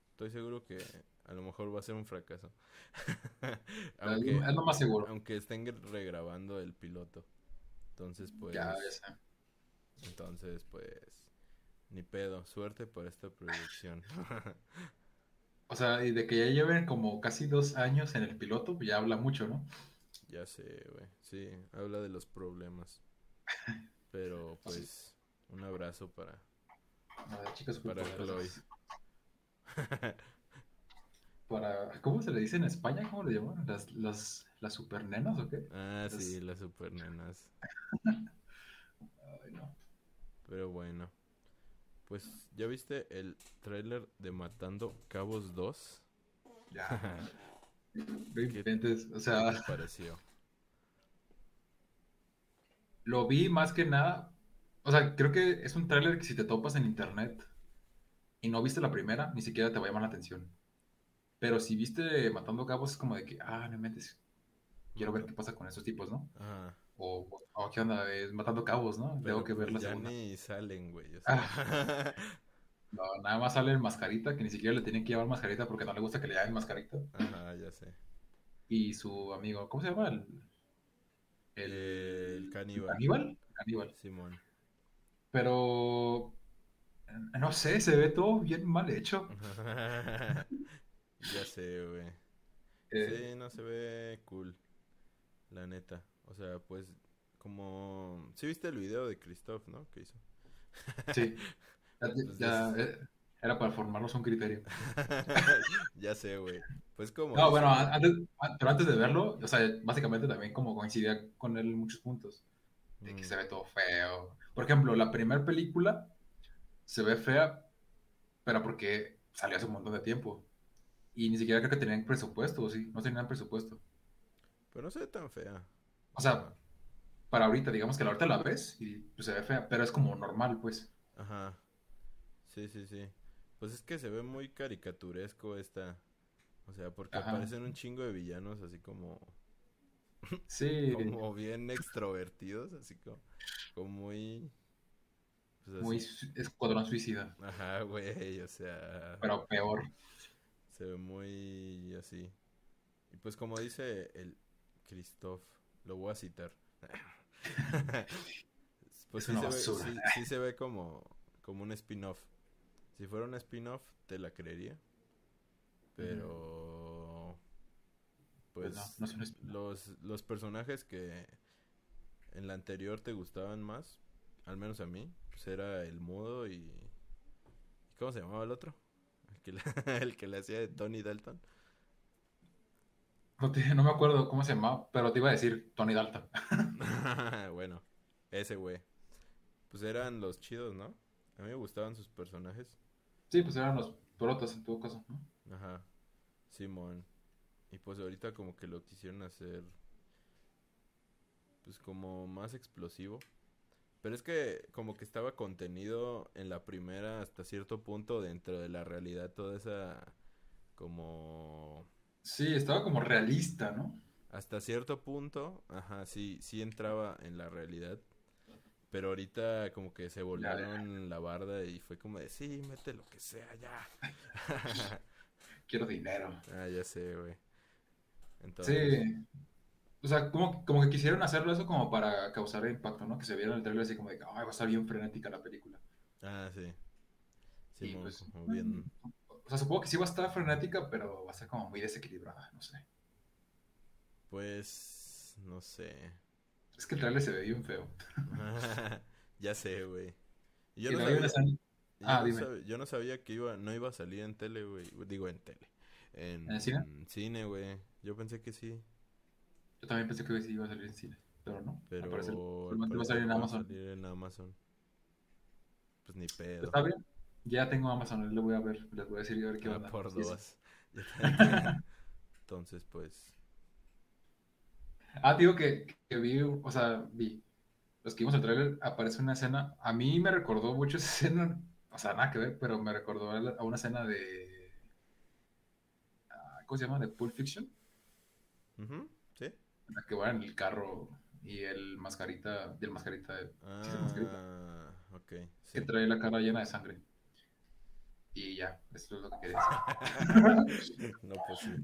Estoy seguro que a lo mejor va a ser un fracaso. *laughs* aunque, es lo más seguro. aunque estén regrabando el piloto. Entonces, pues. Ya. Entonces, pues. Ni pedo. Suerte para esta producción. *laughs* O sea, y de que ya lleven como casi dos años en el piloto, pues ya habla mucho, ¿no? ya sé, güey. Sí, habla de los problemas. *laughs* Pero, Así. pues. Un abrazo para, A ver, chicas para Chloe. *laughs* Para, ¿cómo se le dice en España? ¿Cómo le llaman? ¿Las, las, las supernenas o qué? Ah, Las- sí, las super nenas. *laughs* Ay, no. Pero bueno. Pues, ¿ya viste el tráiler de Matando Cabos 2? Ya. *laughs* Inventes. O sea, ¿Qué te pareció? lo vi más que nada. O sea, creo que es un tráiler que si te topas en internet y no viste la primera, ni siquiera te va a llamar la atención. Pero si viste Matando Cabos, es como de que, ah, no inventes. Quiero ver qué pasa con esos tipos, ¿no? Ajá. O, o qué onda, es Matando Cabos, ¿no? Pero Tengo que ver la ya segunda. ni salen, güey. o Ah. sea. *laughs* No, nada más sale el mascarita, que ni siquiera le tienen que llamar mascarita porque no le gusta que le llamen mascarita. Ajá, ya sé. Y su amigo, ¿cómo se llama? El, El caníbal. ¿Caníbal? Caníbal. Simón. Pero, eh, no sé, se ve todo bien mal hecho. *laughs* ya sé, güey. Eh, Sí, no se ve cool. La neta. O sea, pues, como... Sí viste el video de Christoph, ¿no? Que hizo. sí. *laughs* Ya, eh, era para formarnos un criterio. *laughs* ya sé, güey. Pues como... No, bueno, antes, pero antes de verlo, o sea, básicamente también como coincidía con él en muchos puntos. De que Mm, se ve todo feo. Por ejemplo, la primera película se ve fea, pero porque salió hace un montón de tiempo. Y ni siquiera creo que tenían presupuesto, ¿o sí? No tenían presupuesto. Pero no se ve tan fea. O sea, para ahorita, digamos que ahorita la ves y pues, se ve fea, pero es como normal, pues. Ajá. Sí, sí, sí. Pues es que se ve muy caricaturesco esta. O sea, porque Ajá. aparecen un chingo de villanos así como... *laughs* Sí, Como bien extrovertidos, así como... Como muy... Pues muy escuadrón suicida, Ajá, güey, o sea... pero peor. Se ve muy así. Y pues como dice el Christoph, lo voy a citar. *laughs* pues sí se, ve, sí, sí se, ve, como, como un spin-off. Si fuera un spin-off, te la creería. Pero... Pues, pues los, los personajes que en la anterior te gustaban más, al menos a mí, pues era el mudo y... ¿Cómo se llamaba el otro? El que le, *laughs* el que le hacía de Tony Dalton. No, no me acuerdo cómo se llamaba, pero te iba a decir Tony Dalton. *laughs* bueno, ese güey. Pues eran los chidos, ¿no? A mí me gustaban sus personajes. Sí, pues eran los protas en todo caso, ¿no? Ajá. Simón. Y pues ahorita como que lo quisieron hacer pues como más explosivo. Pero es que como que estaba contenido en la primera hasta cierto punto dentro de la realidad toda esa como Sí, estaba como realista, ¿no? Hasta cierto punto, ajá, sí, sí entraba en la realidad. Pero ahorita como que se volaron la barda y fue como de, sí, mete lo que sea ya. *laughs* Quiero dinero. Ah, ya sé, güey. Sí. O sea, como, como que quisieron hacerlo eso como para causar impacto, ¿no? Que se viera en el trailer así como de, ay, va a estar bien frenética la película. Ah, sí. Sí, muy, pues, bien. O sea, supongo que sí va a estar frenética, pero va a ser como muy desequilibrada, no sé. Pues, no sé. Es que el trailer se ve bien feo. *laughs* ya sé, güey. Yo, no sabía, ah, yo, no sabía, que iba, no iba a salir en tele, güey. Digo, en tele. En, ¿En cine? cine, güey. Yo pensé que sí. Yo también pensé que iba a salir en cine, pero no. Pero va a salir en Amazon. salir en Amazon. Pues ni pedo. Está bien. Ya tengo Amazon, le voy a ver, les voy a decir a ver qué va ah, Por dos. *laughs* Entonces, pues. Ah, digo que, que, vi, o sea, vi. Los que vimos el trailer, aparece una escena. A mí me recordó mucho esa *laughs* escena. O sea, nada que ver, pero me recordó a una escena de. Ah, ¿Cómo se llama? De Pulp Fiction. Sí. En la que van en el carro y el mascarita. Del mascarita. Ah, ¿sí mascarita? ok. Que trae la cara llena de sangre. Y ya, eso es lo que quería decir. *laughs* no, pues sí.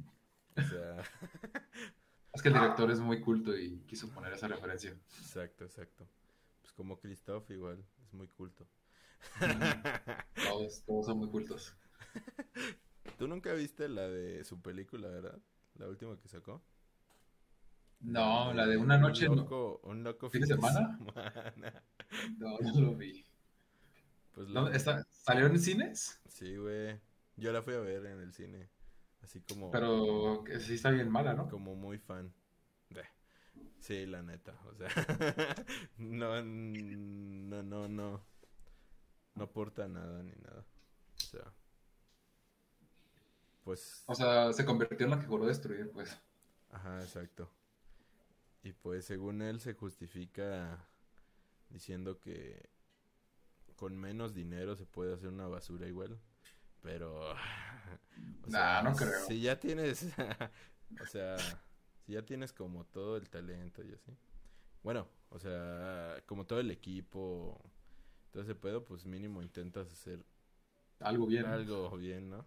O sea. *laughs* Es que el director es muy culto y quiso poner esa referencia. Exacto, exacto. Pues como Christoph igual, es muy culto. todos, todos son muy cultos. *laughs* ¿Tú nunca viste la de su película, verdad? La última que sacó. No, la de una noche. Un loco, un loco fin de semana. *laughs* no, no lo vi. Pues ¿Salió en cines? Sí, güey. Yo la fui a ver en el cine. Así como. Pero que sí está bien mala, ¿no? Como muy fan. Sí, la neta. O sea, *laughs* no, no, no, no. No aporta nada ni nada. O sea. Pues. O sea, se convirtió en la que juró destruir, pues. Ajá, exacto. Y pues según él se justifica diciendo que con menos dinero se puede hacer una basura igual. Pero. *laughs* O sea, no creo. Si ya tienes. *laughs* o sea, si ya tienes como todo el talento y así. Bueno, o sea, como todo el equipo. Todo ese pedo, pues mínimo intentas hacer. Algo bien. Algo bien, ¿no?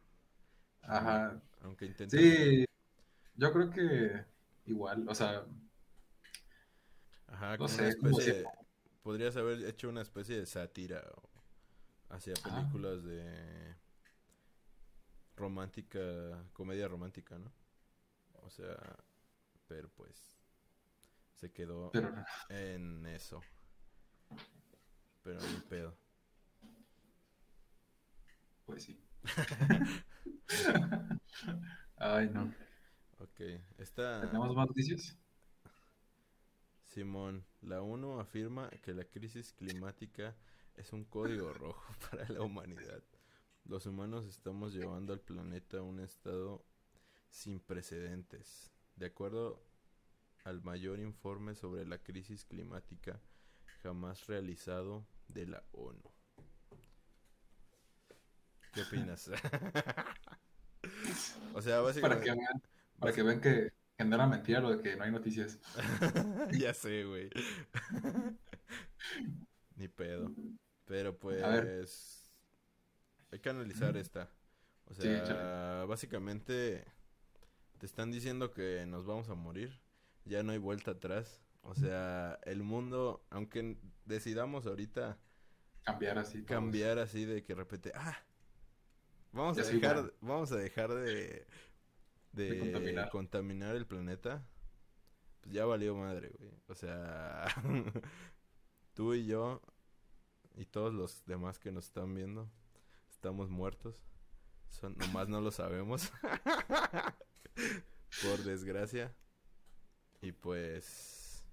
Ajá. Aunque intentes. Sí. Yo creo que igual, o sea. Ajá, no sé, especie podrías haber hecho una especie de sátira hacia ah. películas de romántica, comedia romántica, ¿no? O sea, pero pues se quedó en eso. Pero ni pedo. Pues sí. *laughs* *laughs* Ay, no. Ok, está... ¿Tenemos más noticias? Simón, la ONU afirma que la crisis climática es un código *laughs* rojo para la humanidad. Los humanos estamos llevando al planeta a un estado sin precedentes. De acuerdo al mayor informe sobre la crisis climática jamás realizado de la ONU. ¿Qué opinas? *laughs* o sea, básicamente... Para que vean, para que, vean que que no era mentira lo de que no hay noticias. *laughs* ya sé, güey. Ni pedo. Pero pues... Hay que analizar esta. O sea, básicamente te están diciendo que nos vamos a morir, ya no hay vuelta atrás. O sea, el mundo, aunque decidamos ahorita cambiar así, cambiar así de que repente, ah, vamos a dejar, vamos a dejar de, de, contaminar. el planeta. Pues ya valió madre, güey. O sea, *laughs* tú y yo y todos los demás que nos están viendo estamos muertos. Son, nomás no lo sabemos. *laughs* Por desgracia. Y pues.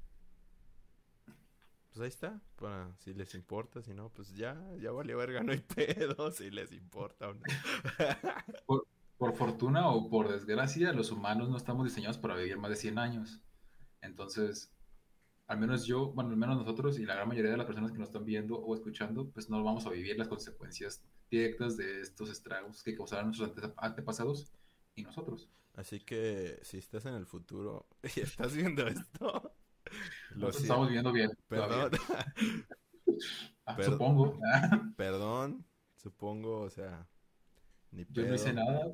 Pues ahí está. Para si les importa. Si no, pues ya, ya valió verga. No hay *laughs* pedo. Si les importa o no. por, por fortuna o por desgracia, los humanos no estamos diseñados para vivir más de 100 años. Entonces, al menos yo, bueno, al menos nosotros y la gran mayoría de las personas que nos están viendo o escuchando, pues no vamos a vivir las consecuencias directas de estos estragos que causaron nuestros antepasados y nosotros. Así que si estás en el futuro *laughs* y estás viendo esto, *laughs* lo estamos viendo bien. Perdón. *laughs* Ah, supongo. perdón, supongo, o sea, ni Yo no hice nada.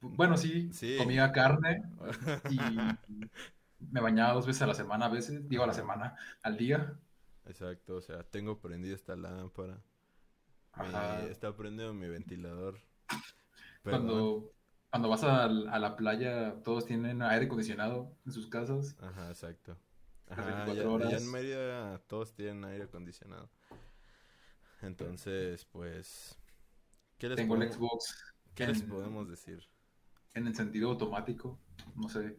Bueno, sí, sí. comía carne *laughs* y me bañaba dos veces a la semana a veces, digo a la semana, al día. Exacto, o sea, tengo prendido esta lámpara. está prendido mi ventilador. Cuando, cuando vas a, la playa, todos tienen aire acondicionado en sus casas. Ajá, exacto. Ajá, ya, en Mérida todos tienen aire acondicionado. Entonces, pues... ¿qué les Tengo el Xbox. ¿Qué les podemos decir? En el sentido automático, no sé.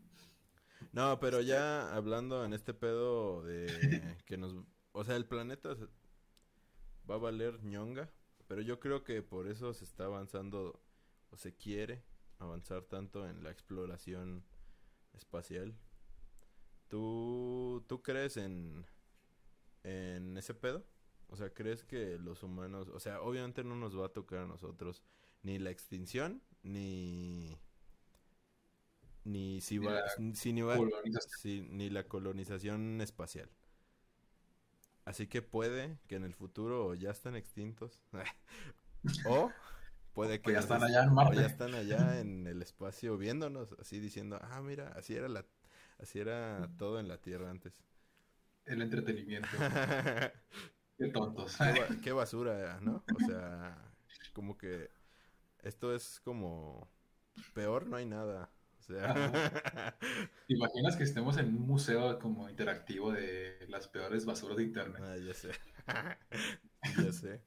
No, pero ya hablando en este pedo de *laughs* que nos... O sea, el planeta va a valer ñonga, pero yo creo que por eso se está avanzando o se quiere avanzar tanto en la exploración espacial. ¿Tú, tú crees en, en ese pedo? O sea, ¿crees que los humanos, o sea, obviamente no nos va a tocar a nosotros ni la extinción, ni ni si va, ni, va ni la colonización espacial. Así que puede que en el futuro ya están extintos. *laughs* o puede que ya están allá en Marte. ya están allá en el espacio viéndonos, así diciendo, ah, mira, así era la así era todo en la Tierra antes. El entretenimiento. *laughs* qué tontos. Qué, *laughs* qué basura, ¿no? O sea, como que esto es como peor no hay nada. *laughs* ¿Te imaginas que estemos en un museo como interactivo de las peores basuras de internet? Ah, ya sé. *laughs* ya sé.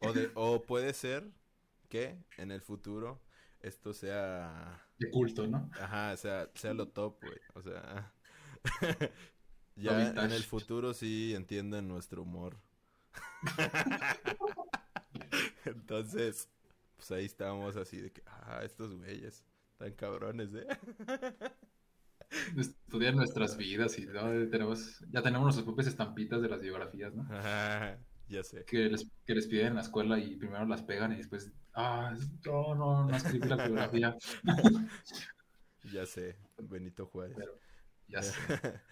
O, de, o puede ser que en el futuro esto sea... De culto, ¿no? Ajá, sea, sea lo top, güey. O sea... *laughs* ya en el futuro sí entienden nuestro humor. Entonces, pues ahí estamos así de que, ah, estos güeyes. Tan cabrones, ¿eh? *laughs* Estudian nuestras vidas y tenemos, ya tenemos nuestras propias estampitas de las biografías, ¿no? ya sé. Que les, que les piden en la escuela y primero las pegan y después, ah, no, no, no escribí la biografía. *laughs* ya sé, Benito Juárez. ya sé. *laughs*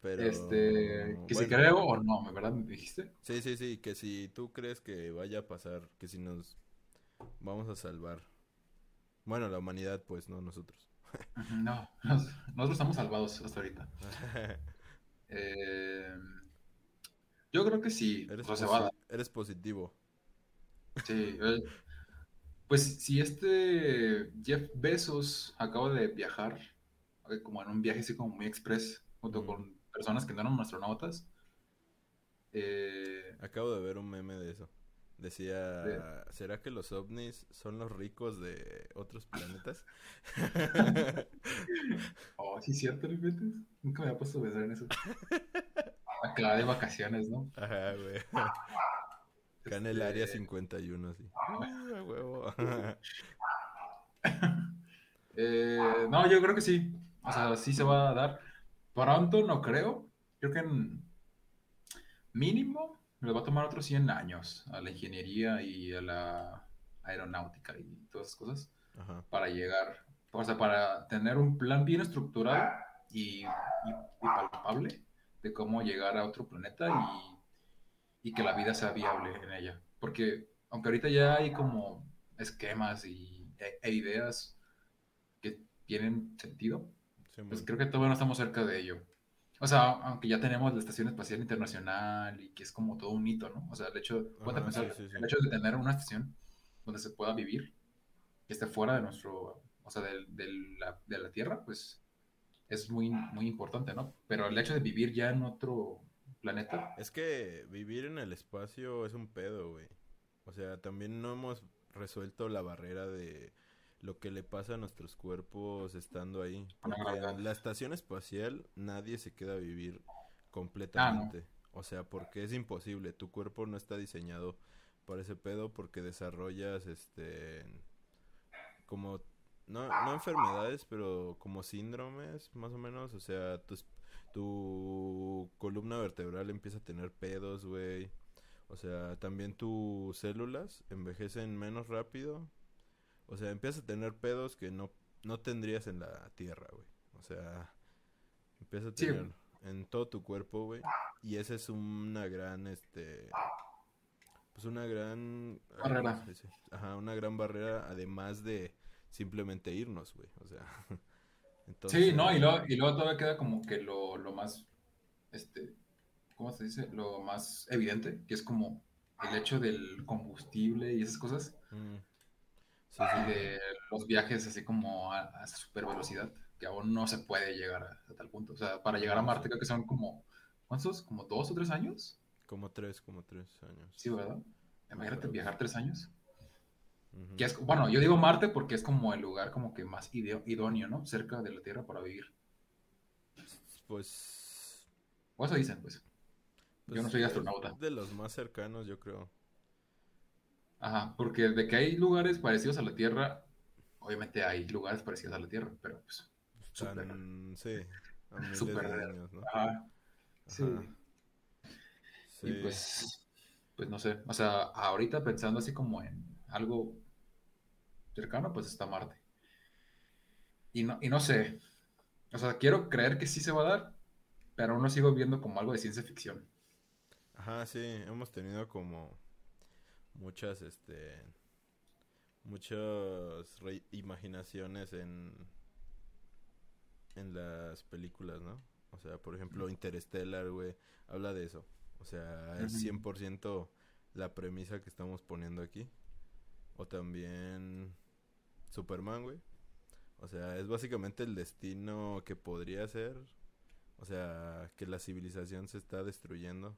Pero, este, que si creo o no, ¿verdad? ¿Me dijiste? Sí, sí, sí, que si tú crees que vaya a pasar, que si nos vamos a salvar bueno, la humanidad, pues, no nosotros. no, *laughs* nosotros estamos salvados hasta ahorita. *laughs* Eh, yo creo que sí. Eres, positivo. Sí. pues si este Jeff Bezos acaba de viajar, eh, como en un viaje así como muy express, junto con personas que no eran astronautas. Eh, Acabo de ver un meme de eso. Decía, ¿será que los ovnis son los ricos de otros planetas? *laughs* oh, sí, cierto, ¿no Nunca me había puesto a pensar en eso. Acá de vacaciones, ¿no? Ajá, güey. *laughs* Acá en el área 51, este, sí. ¡Ah, huevo! *laughs* eh, no, yo creo que sí. O sea, sí se va a dar. Pronto no creo. Creo que en mínimo le va a tomar otros 100 años a la ingeniería y a la aeronáutica y todas esas cosas para llegar, o sea, para tener un plan bien estructurado y, palpable de cómo llegar a otro planeta y, y, que la vida sea viable en ella. Porque aunque ahorita ya hay como esquemas y, e, e ideas que tienen sentido, pues creo que todavía no estamos cerca de ello. O sea, aunque ya tenemos la Estación Espacial Internacional y que es como todo un hito, ¿no? O sea, el hecho, pensar, el hecho de tener una estación donde se pueda vivir, que esté fuera de nuestro, o sea, de, la, de la Tierra, pues es muy, muy importante, ¿no? Pero el hecho de vivir ya en otro planeta. Es que vivir en el espacio es un pedo, güey. O sea, también no hemos resuelto la barrera de lo que le pasa a nuestros cuerpos estando ahí. Porque en la estación espacial nadie se queda a vivir completamente. Ah, o sea, porque es imposible. Tu cuerpo no está diseñado para ese pedo porque desarrollas este como no, no enfermedades, pero como síndromes, más o menos. O sea, tu, tu columna vertebral empieza a tener pedos, güey. O sea, también tus células envejecen menos rápido. O sea, empiezas a tener pedos que no, no tendrías en la tierra, güey. O sea, empiezas a tener en todo tu cuerpo, güey. Y esa es una gran, este... Pues una gran... Barrera. Ajá, una gran barrera, además de simplemente irnos, güey. O sea... *laughs* Sí, no, y luego, y luego todavía queda como que lo, lo más, este, ¿cómo se dice? Lo más evidente, que es como el hecho del combustible y esas cosas. Mm. Y de los viajes así como a, a super velocidad, que aún no se puede llegar a, tal punto. O sea, para llegar a Marte creo que son como, ¿cuántos? ¿Como dos o tres años? Como tres, como tres años. Sí, ¿verdad? Imagínate viajar tres años. que es, bueno, yo digo Marte porque es como el lugar como que más idóneo, ¿no? Cerca de la Tierra para vivir. Pues... O eso dicen, pues. yo no pues, soy astronauta. De los más cercanos, yo creo. Ajá, porque de que hay lugares parecidos a la Tierra, obviamente hay lugares parecidos a la Tierra, pero pues. Super, sí, a super de años, ¿no? Ajá. Sí. Y pues, pues no sé, o sea, ahorita pensando así como en algo cercano, pues está Marte. Y no, y no sé, o sea, quiero creer que sí se va a dar, pero aún lo sigo viendo como algo de ciencia ficción. Ajá, sí, hemos tenido como muchas, este, muchas imaginaciones en, en las películas, ¿no? O sea, por ejemplo, Interstellar, güey, habla de eso. O sea, es 100% la premisa que estamos poniendo aquí. O también Superman, güey. O sea, es básicamente el destino que podría ser. O sea, que la civilización se está destruyendo.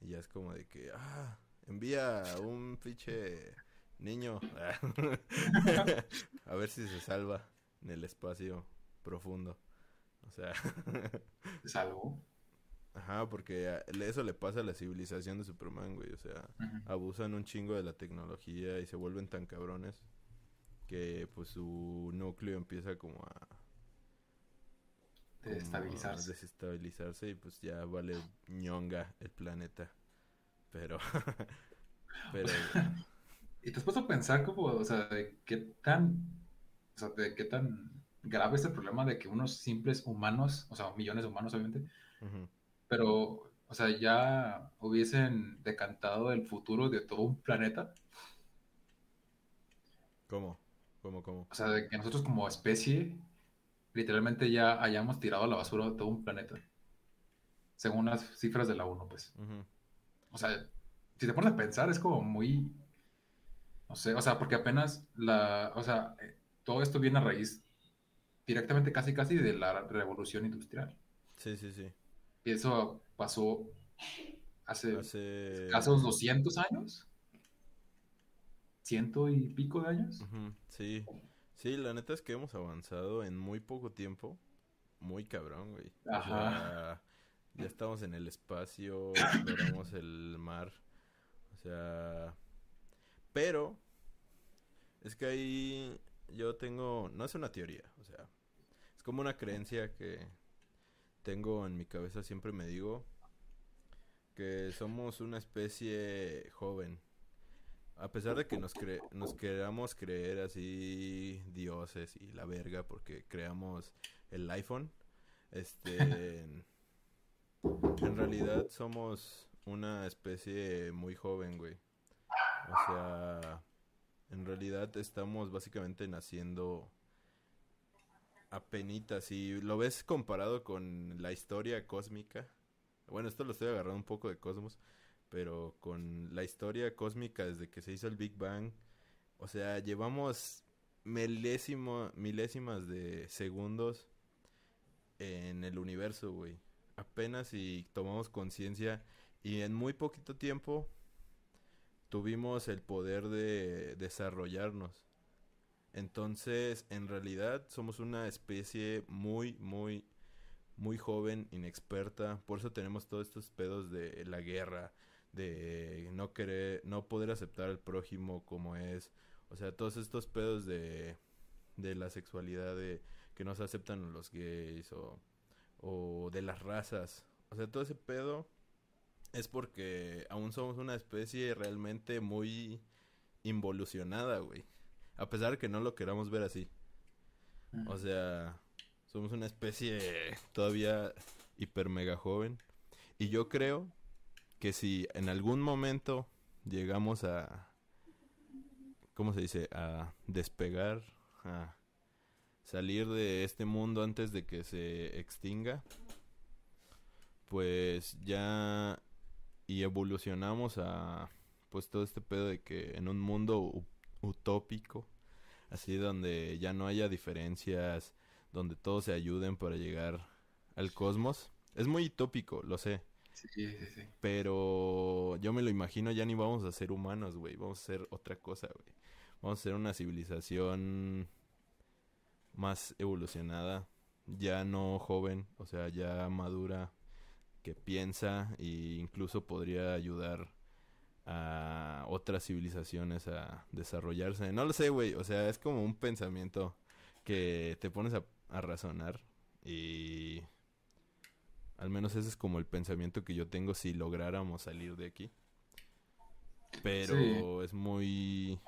Y ya es como de que, ah, envía un pinche niño a ver si se salva en el espacio profundo. O sea, ¿se salvó? Ajá, porque eso le pasa a la civilización de Superman, güey. O sea, abusan un chingo de la tecnología y se vuelven tan cabrones que pues su núcleo empieza como a desestabilizarse. desestabilizarse y pues ya vale ñonga el planeta. Pero. *laughs* pero. *laughs* y te has puesto a pensar como, o sea, de qué tan. O sea, de qué tan grave es el problema de que unos simples humanos, o sea, millones de humanos, obviamente, pero, o sea, ya hubiesen decantado el futuro de todo un planeta. ¿Cómo? ¿Cómo, cómo? O sea, de que nosotros como especie, literalmente ya hayamos tirado a la basura de todo un planeta. Según las cifras de la ONU, pues. O sea, si te pones a pensar, es como muy. No sé, o sea, porque apenas la. O sea, eh, todo esto viene a raíz directamente casi casi de la revolución industrial. Sí, sí, sí. Y eso pasó hace, hace... unos 200 años. Ciento y pico de años. Sí. Sí, la neta es que hemos avanzado en muy poco tiempo. Muy cabrón, güey. Ajá. Ya estamos en el espacio, exploramos el mar. O sea, pero es que ahí yo tengo, no es una teoría, o sea, es como una creencia que tengo en mi cabeza, siempre me digo que somos una especie joven. A pesar de que nos, cre nos queramos creer así dioses y la verga porque creamos el iPhone, este *laughs* En realidad somos una especie muy joven, güey. O sea, En realidad estamos básicamente naciendo apenitas. Y lo ves comparado con la historia cósmica. Bueno, esto lo estoy agarrando un poco de Cosmos. Pero con la historia cósmica desde que se hizo el Big Bang. O sea, llevamos milésimas de segundos en el universo, güey. Apenas si tomamos conciencia y en muy poquito tiempo tuvimos el poder de desarrollarnos. Entonces, en realidad somos una especie muy, muy, muy joven, inexperta. Por eso tenemos todos estos pedos de la guerra, de no querer, no poder aceptar al prójimo como es. O sea, todos estos pedos de, de la sexualidad, de que no se aceptan los gays o, o de las razas. O sea, todo ese pedo es porque aún somos una especie realmente muy involucionada, güey. A pesar de que no lo queramos ver así. O sea, somos una especie todavía hiper mega joven. Y yo creo que si en algún momento llegamos a... ¿Cómo se dice? A despegar, a salir de este mundo antes de que se extinga, pues ya y evolucionamos a pues todo este pedo de que en un mundo utópico, así donde ya no haya diferencias, donde todos se ayuden para llegar al cosmos. Es muy utópico, lo sé. Sí, sí, sí. Pero yo me lo imagino, ya ni vamos a ser humanos, güey. Vamos a ser otra cosa, güey. Vamos a ser una civilización más evolucionada, ya no joven, o sea, ya madura, que piensa e incluso podría ayudar a otras civilizaciones a desarrollarse. No lo sé, güey, o sea, es como un pensamiento que te pones a, razonar y al menos ese es como el pensamiento que yo tengo si lográramos salir de aquí. Pero es muy...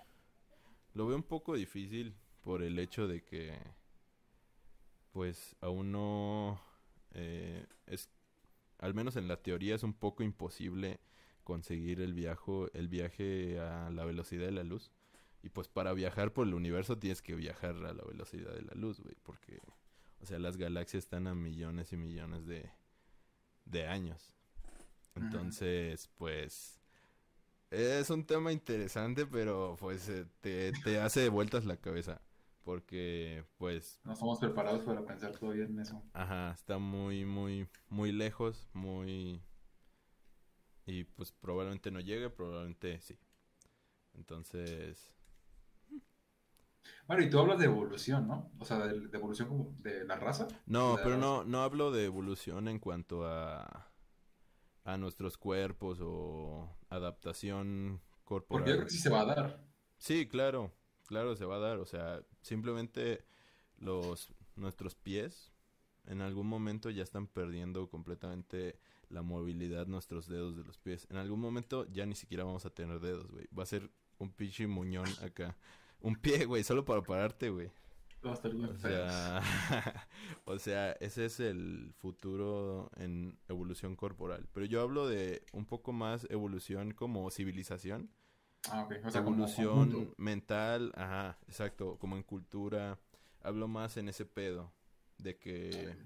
Lo veo un poco difícil por el hecho de que pues aún no eh, es al menos en la teoría es un poco imposible conseguir el viaje el viaje a la velocidad de la luz. Y pues para viajar por el universo tienes que viajar a la velocidad de la luz güey porque o sea las galaxias están a millones y millones de de años. Entonces pues es un tema interesante pero pues eh, te, te hace de vueltas la cabeza porque pues... No somos preparados para pensar todavía en eso. Ajá, está muy, muy, muy lejos, muy... Y pues probablemente no llegue, probablemente sí. Entonces... Bueno, y tú hablas de evolución, ¿no? O sea, de, evolución como de la raza. No, pero no, no hablo de evolución en cuanto a, a nuestros cuerpos o adaptación corporal. Porque yo creo que sí se va a dar. Sí, claro. Claro, se va a dar, o sea, simplemente los nuestros pies en algún momento ya están perdiendo completamente la movilidad nuestros dedos de los pies. En algún momento ya ni siquiera vamos a tener dedos, güey. Va a ser un pinche muñón *laughs* acá. Un pie, güey, solo para pararte, güey. Va a estar bien o sea, *laughs* o sea, ese es el futuro en evolución corporal. Pero yo hablo de un poco más evolución como civilización. Ah, ok. O sea, evolución mental, ajá, exacto, como en cultura. Hablo más en ese pedo de que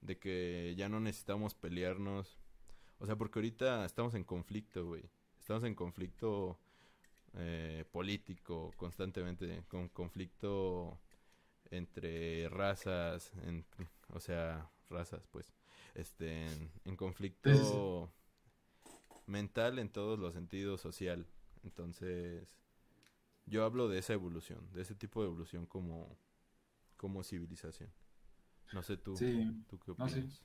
de que ya no necesitamos pelearnos. O sea, porque ahorita estamos en conflicto, güey. Estamos en conflicto eh, político constantemente, con conflicto entre razas, en, o sea, razas, pues, este, en conflicto mental en todos los sentidos, social. Entonces, yo hablo de esa evolución, de ese tipo de evolución como, como civilización. No sé tú, ¿tú qué opinas?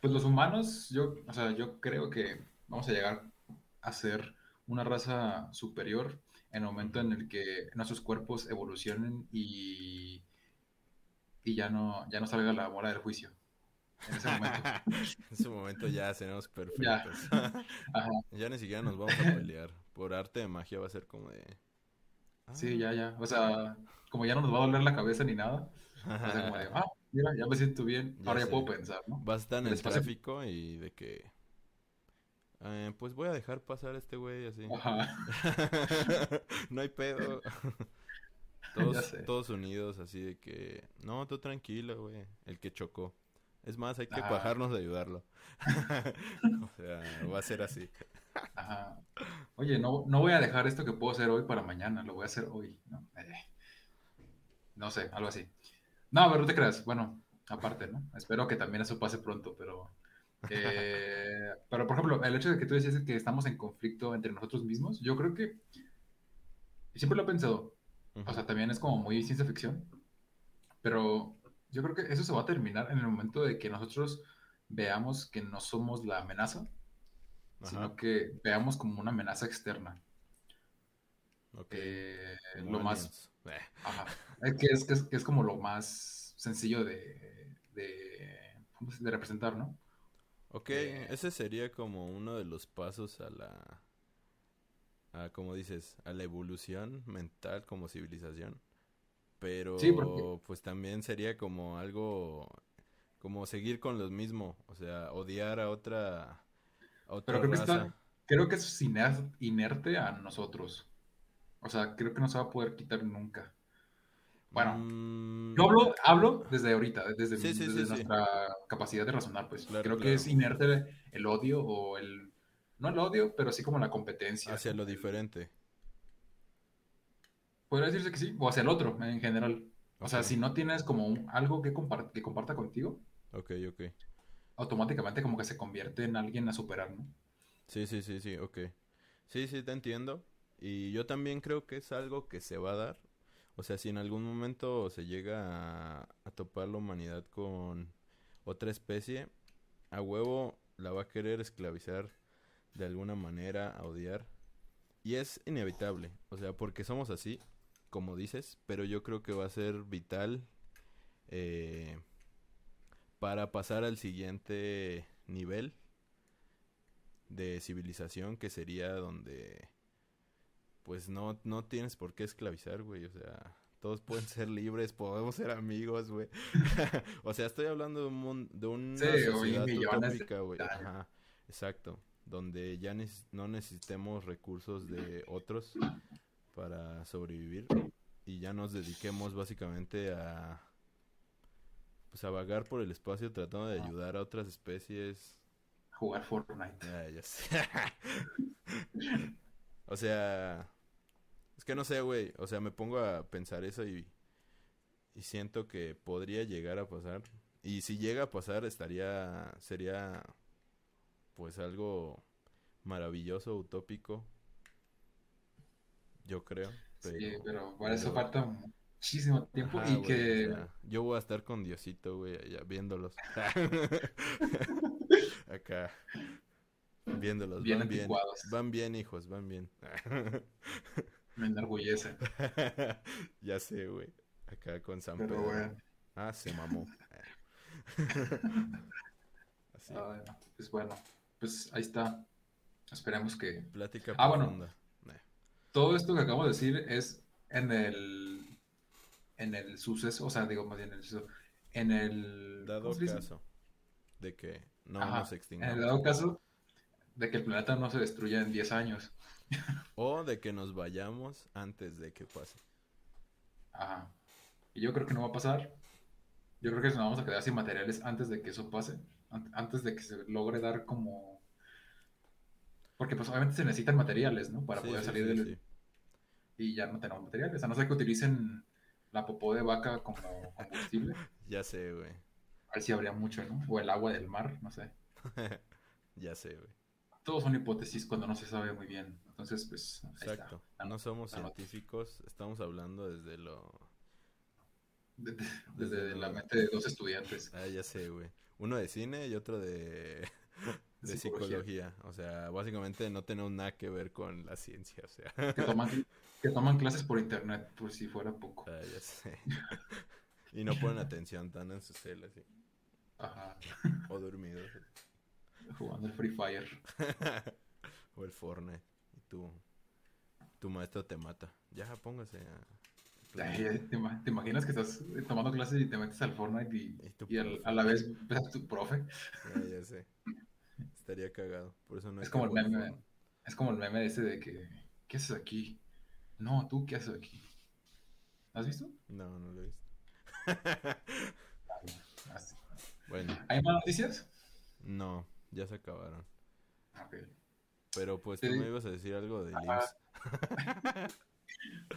Pues los humanos, yo, o sea, yo creo que vamos a llegar a ser una raza superior en el momento en el que nuestros cuerpos evolucionen y, y ya no, ya no salga la bola del juicio. En ese momento. *laughs* en ese momento ya seremos perfectos. *laughs* *laughs* ya ni siquiera nos vamos a pelear por arte de magia va a ser como de... Sí, ya, ya. O sea, como ya no nos va a doler la cabeza ni nada. Va a ser como de, ah, mira, ya me siento bien. Ahora ya puedo pensar, ¿no? Vas a estar en el tráfico y de que... eh, pues voy a dejar pasar a este güey así. Ajá. *laughs* no hay pedo. *laughs* Todos, todos unidos, así de que, no, tú tranquilo, güey, el que chocó. Es más, hay que Ajá. bajarnos de ayudarlo. *laughs* o sea, va a ser así. Ajá. Oye, no, no voy a dejar esto que puedo hacer hoy para mañana, lo voy a hacer hoy, ¿no? Eh, no sé, algo así. No, pero no te creas. Bueno, aparte, ¿no? Espero que también eso pase pronto, pero... eh, *laughs* pero, por ejemplo, el hecho de que tú decías que estamos en conflicto entre nosotros mismos, yo creo que... Siempre lo he pensado. O sea, también es como muy ciencia ficción. Pero yo creo que eso se va a terminar en el momento de que nosotros veamos que no somos la amenaza, Ajá, sino que veamos como una amenaza externa. Eh, lo más. Eh, ajá, es que es, que es, como lo más sencillo de, de, ¿cómo se- de representar, ¿no? Ok, Eh, ese sería como uno de los pasos a la, a, como dices, a la evolución mental como civilización. Pero, Sí, porque- pues también sería como algo, como seguir con lo mismo, o sea, odiar a otra, a otra Pero creo que está, creo que es iner- inerte a nosotros. O sea, creo que no se va a poder quitar nunca. Bueno, Mm, Yo hablo, hablo desde ahorita, desde, Sí, sí, desde sí, sí. nuestra capacidad de razonar, pues. Claro, Creo que es inerte el odio o el... No el odio, pero sí como la competencia. hacia lo diferente. Podría decirse que sí, o hacia el otro en general. O sea, si no tienes como un- algo que, compar- que comparta contigo, Ok, ok. automáticamente como que se convierte en alguien a superar, ¿no? Sí, sí, sí, sí, ok. Sí, sí, te entiendo. Y yo también creo que es algo que se va a dar. O sea, si en algún momento se llega a, a topar la humanidad con otra especie, a huevo la va a querer esclavizar de alguna manera, a odiar. Y es inevitable, o sea, porque somos así, como dices, pero yo creo que va a ser vital eh, para pasar al siguiente nivel de civilización que sería donde pues no, no tienes por qué esclavizar, güey, o sea, todos pueden *laughs* ser libres, podemos ser amigos, güey. *laughs* o sea, estoy hablando de un de una Sí, sociedad utópica, güey. Ajá, exacto, donde ya no necesitemos recursos de otros para sobrevivir y ya nos dediquemos básicamente a pues a vagar por el espacio tratando de Ajá. ayudar a otras especies Jugar Fortnite. Ah, ya sé. *laughs* o sea, es que no sé, güey. O sea, me pongo a pensar eso y, y siento que podría llegar a pasar. Y si llega a pasar, estaría, sería, pues algo maravilloso, utópico. Yo creo. Sí, Pero, para eso pero- falta muchísimo tiempo Ajá, y güey, que... o sea, yo voy a estar con Diosito, güey, allá viéndolos. *laughs* *laughs* Acá. Viéndolos, Bien van bien. Van bien, hijos, van bien. Me enorgullece. *laughs* ya sé, güey. Acá con San Pedro. bueno. Ah, se mamó. Así. Ah, bueno, pues bueno, pues ahí está. Esperemos que Plática Ah, bueno. profunda. Eh, todo esto que acabo de decir es en el en el suceso, o sea, digo más bien en el suceso, en el Dado caso de que no Ajá, nos En extingamos. el dado caso de que el planeta no se destruya en 10 años. *laughs* O de que nos vayamos antes de que pase. Ajá. Y yo creo que no va a pasar. Yo creo que nos vamos a quedar sin materiales antes de que eso pase, an- antes de que se logre dar como porque pues obviamente se necesitan materiales, ¿no? Para Sí, poder salir sí, del sí. Y ya no tenemos materiales, a no ser que utilicen la popó de vaca como combustible. *laughs* Ya sé, güey. A ver si habría mucho, ¿no? O el agua del mar, no sé. *laughs* ya sé, güey. Todos son hipótesis cuando no se sabe muy bien. Entonces, pues, ahí. Exacto. No somos la nota. científicos, estamos hablando desde lo... De- de- *laughs* Desde Desde la mente de dos estudiantes. Ah, ya sé, güey. Uno de cine y otro de... de Psicología. psicología. O sea, básicamente no tenemos nada que ver con la ciencia, o sea... Que toman, *laughs* que toman clases por internet, por si fuera poco. Ah, ya sé. *laughs* y no ponen atención, están en sus celas así. Ajá. O dormidos. Jugando el Free Fire. *laughs* o el Fortnite. Y tu, tu maestro te mata. Ya, póngase a... Ay, ¿Te, ima- te imaginas que estás tomando clases y te metes al Fortnite y, Y tu y al- profe. a la vez ves a tu profe? Ya, ya sé. Estaría cagado. Por eso no es como el meme. Es como el meme ese de que. ¿Qué haces aquí? No, tú, ¿qué haces aquí? ¿Has visto? No, no lo he visto. *laughs* bueno. ¿Hay más noticias? No, ya se acabaron. Ok. Pero pues tú me ibas a decir algo de IMSS. *laughs*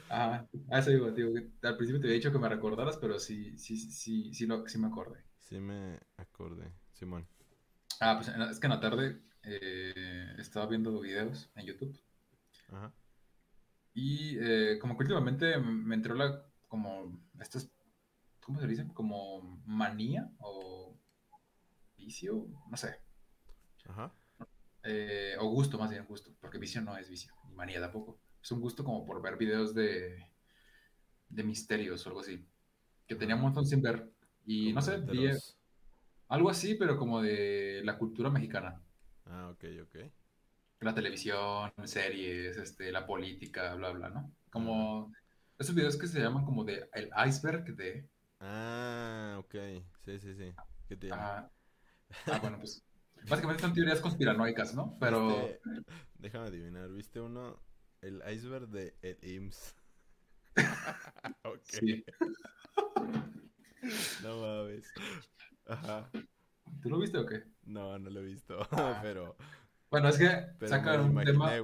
Ajá, ah, eso digo, tío, al principio te había dicho que me recordaras, pero sí, sí, sí, sí, sí me acordé. Sí me acordé, Simón. Ah, pues es que en la tarde eh, estaba viendo videos en YouTube. Ajá. Y eh, como que últimamente me entró la, como, esto es, ¿cómo se dice? Como manía o vicio, no sé. Ajá. Eh, o gusto, más bien gusto, porque vicio no es vicio, ni manía tampoco. Es un gusto como por ver videos de, de misterios o algo así. Que tenía un montón sin ver. Y no sé, vi algo así, pero como de la cultura mexicana. Ah, ok, ok. La televisión, series, este, la política, bla, bla, ¿no? Como esos videos que se llaman como de el iceberg de... Ah, ok. Sí, sí, sí. ¿Qué te ah, ah, bueno, pues básicamente son teorías conspiranoicas, ¿no? *laughs* Pero... Déjame adivinar, ¿viste uno? El iceberg de el IMSS. *laughs* ok. *laughs* No mames. Ajá. ¿Tú lo viste o qué? No, no lo he visto, *laughs* ah. pero... Bueno, es que sacan un tema... *laughs*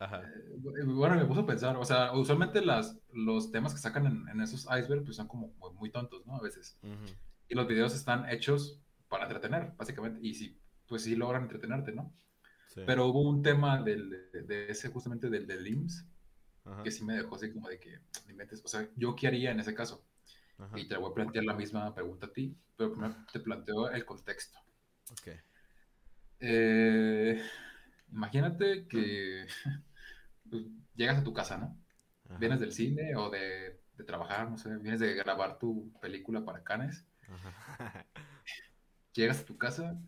Ajá. Eh, bueno, me puso a pensar, o sea, usualmente las, los temas que sacan en, esos icebergs pues son como muy, tontos, ¿no? A veces. Y los videos están hechos para entretener, básicamente, y sí, pues sí logran entretenerte, ¿no? Pero hubo un tema del, de ese, justamente del, del IMSS, que sí me dejó así como de que, o sea, ¿yo qué haría en ese caso? Y te voy a plantear la misma pregunta a ti, pero primero te planteo el contexto. Ok. Eh, imagínate que pues, *laughs* llegas a tu casa, ¿no? Vienes del cine o de, de, trabajar, no sé, vienes de grabar tu película para Canes. *laughs* Llegas a tu casa,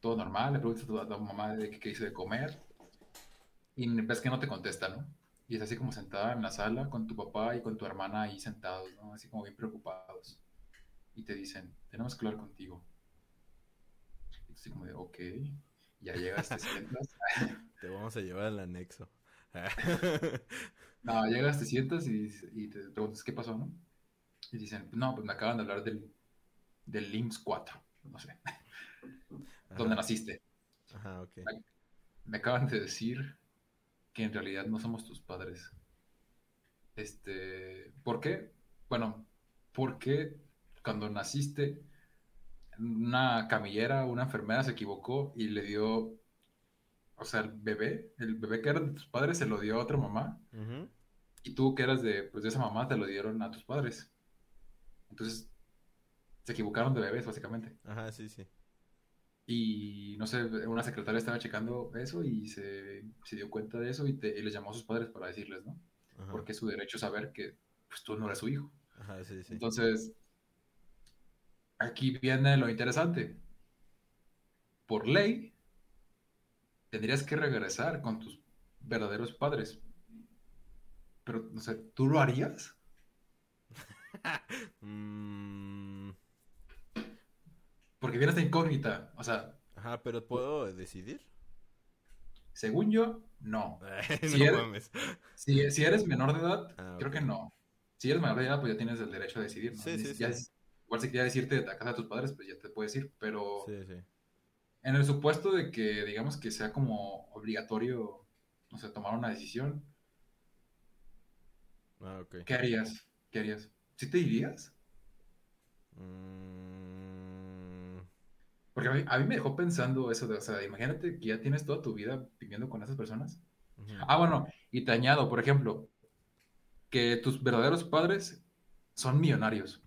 todo normal, le preguntas a tu, mamá de qué, hice de comer y ves que no te contesta, ¿no? Y es así como sentada en la sala con tu papá y con tu hermana ahí sentados, ¿no? Así como bien preocupados. Y te dicen, tenemos que hablar contigo. Y así como de, ok, ya llegas, te sientas. *laughs* Te vamos a llevar al anexo. no, llegas, te sientas y, y, te preguntas qué pasó, ¿no? Y dicen, no, pues me acaban de hablar del, del LIMS 4, no sé, ¿Dónde naciste. Ajá, ok. Me, acaban de decir que en realidad no somos tus padres. Este, ¿por qué? Bueno, porque cuando naciste, una camillera, una enfermera se equivocó y le dio o sea, el bebé, el bebé que era de tus padres se lo dio a otra mamá. Y tú que eras de, pues, de esa mamá te lo dieron a tus padres. Entonces, se equivocaron de bebés, básicamente. Ajá, sí, sí. Y no sé, una secretaria estaba checando eso y se, dio cuenta de eso y, te, les llamó a sus padres para decirles, ¿no? Porque es su derecho saber que pues, tú no eres su hijo. Ajá, sí, sí. Entonces, aquí viene lo interesante. Por ley, tendrías que regresar con tus verdaderos padres. Pero, no sé, ¿tú lo harías? *laughs* Mm. Porque viene esta incógnita, o sea... Ajá, pero ¿puedo decidir? Según yo, no. *laughs* si, eres, si, eres, menor de edad, ah, creo que no. Si eres menor de edad, pues ya tienes el derecho a decidir. Sí, sí, sí. igual si quieres decirte a casa de tus padres, pues ya te puedes ir, pero... Sí, sí. En el supuesto de que, digamos, que sea como obligatorio, no sé, tomar una decisión. Ah, ok. ¿Qué harías? ¿Qué harías? ¿Sí te irías? Mm. Porque a mí, me dejó pensando eso de, o sea, imagínate que ya tienes toda tu vida viviendo con esas personas. Ah, bueno, y te añado, por ejemplo, que tus verdaderos padres son millonarios.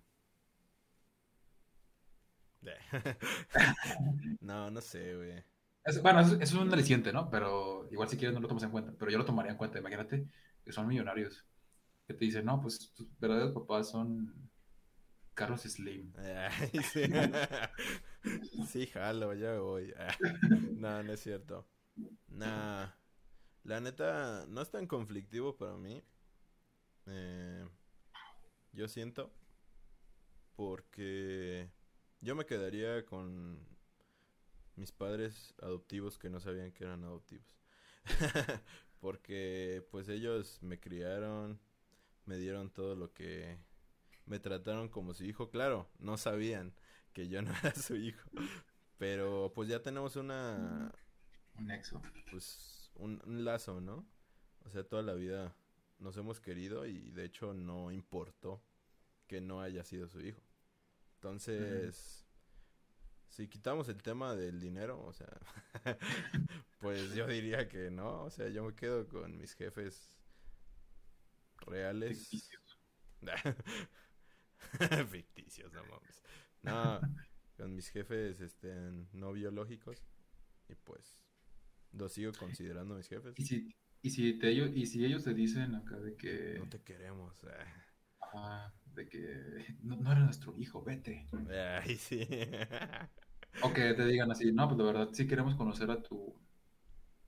*laughs* no, no sé, güey. bueno, eso, es un aliciente, ¿no? Pero igual si quieres no lo tomas en cuenta. Pero yo lo tomaría en cuenta. Imagínate que son millonarios. Que te dicen, no, pues tus verdaderos papás son Carlos Slim. *laughs* sí. *laughs* jalo, ya voy. no, no es cierto. Nah. La neta, no es tan conflictivo para mí. Eh, yo siento. Porque yo me quedaría con mis padres adoptivos que no sabían que eran adoptivos. *laughs* Porque pues ellos me criaron, me dieron todo lo que me trataron como su hijo. Claro, no sabían que yo *laughs* no era su hijo. Pero pues ya tenemos una... Un nexo. Pues un, lazo, ¿no? O sea, toda la vida nos hemos querido y de hecho no importó que no haya sido su hijo. Entonces, si quitamos el tema del dinero, o sea, *laughs* pues yo diría que no, o sea, yo me quedo con mis jefes reales. Ficticios. *laughs* Ficticios, no mames. No, *laughs* con mis jefes este, no biológicos y pues los sigo considerando mis jefes. Y si, y si, te, ellos, y si ellos te dicen acá de que... No te queremos. Ah, de que no, no eres nuestro hijo, vete. Ay, sí. *laughs* o que te digan así, no, pues de verdad sí queremos conocer a tu...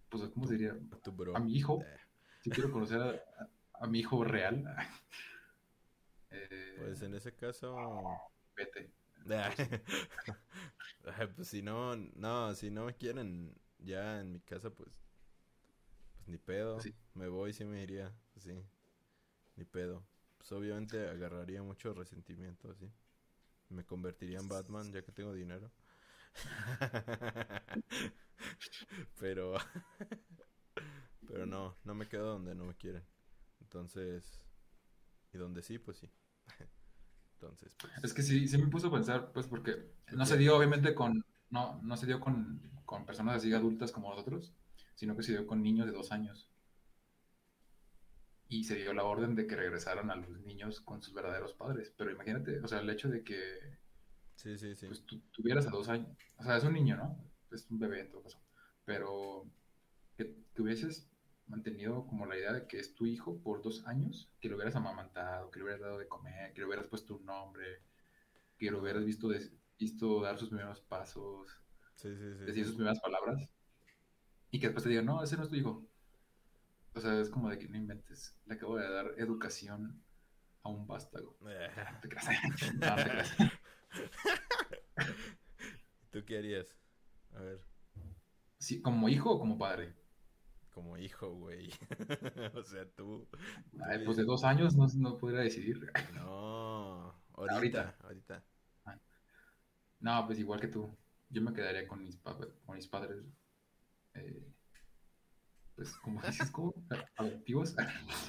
Pues, ¿cómo se diría? A tu bro. A mi hijo. Eh. Sí quiero conocer a, a mi hijo real. eh, pues en ese caso... Vete. Pues si no, no, si no me quieren ya en mi casa, pues, pues ni pedo. Me voy, si me iría, sí, ni pedo. Pues obviamente agarraría mucho resentimiento, así. Me convertiría en Batman ya que tengo dinero. *laughs* pero, pero no, no me quedo donde no me quieren. Entonces, y donde sí, pues sí. Entonces, pues... Es que sí, sí me puso a pensar, pues porque no se dio obviamente con, no, no se dio con, con personas así adultas como nosotros, sino que se dio con niños de dos años. Y se dio la orden de que regresaran a los niños con sus verdaderos padres. Pero imagínate, o sea, el hecho de que sí, sí, sí. Pues, tú tuvieras a dos años, o sea, es un niño, ¿no? Es un bebé en todo caso. Pero que tuvieses mantenido como la idea de que es tu hijo por dos años, que lo hubieras amamantado, que le hubieras dado de comer, que le hubieras puesto un nombre, que lo hubieras visto, visto dar sus primeros pasos, decir sus primeras palabras, y que después te digan, no, ese no es tu hijo. O sea, es como de que no inventes, le acabo de dar educación a un vástago. ¿Tú qué harías? A ver. Sí, ¿Como hijo o como padre? Como hijo, güey. *laughs* o sea, tú. Ay, pues de dos años no, no podría decidir. no, *laughs* ahorita, ahorita. Ah. No, pues igual que tú. Yo me quedaría con mis, con mis padres. Eh, pues, como *laughs* dices, ¿cómo? ¿Adoptivos?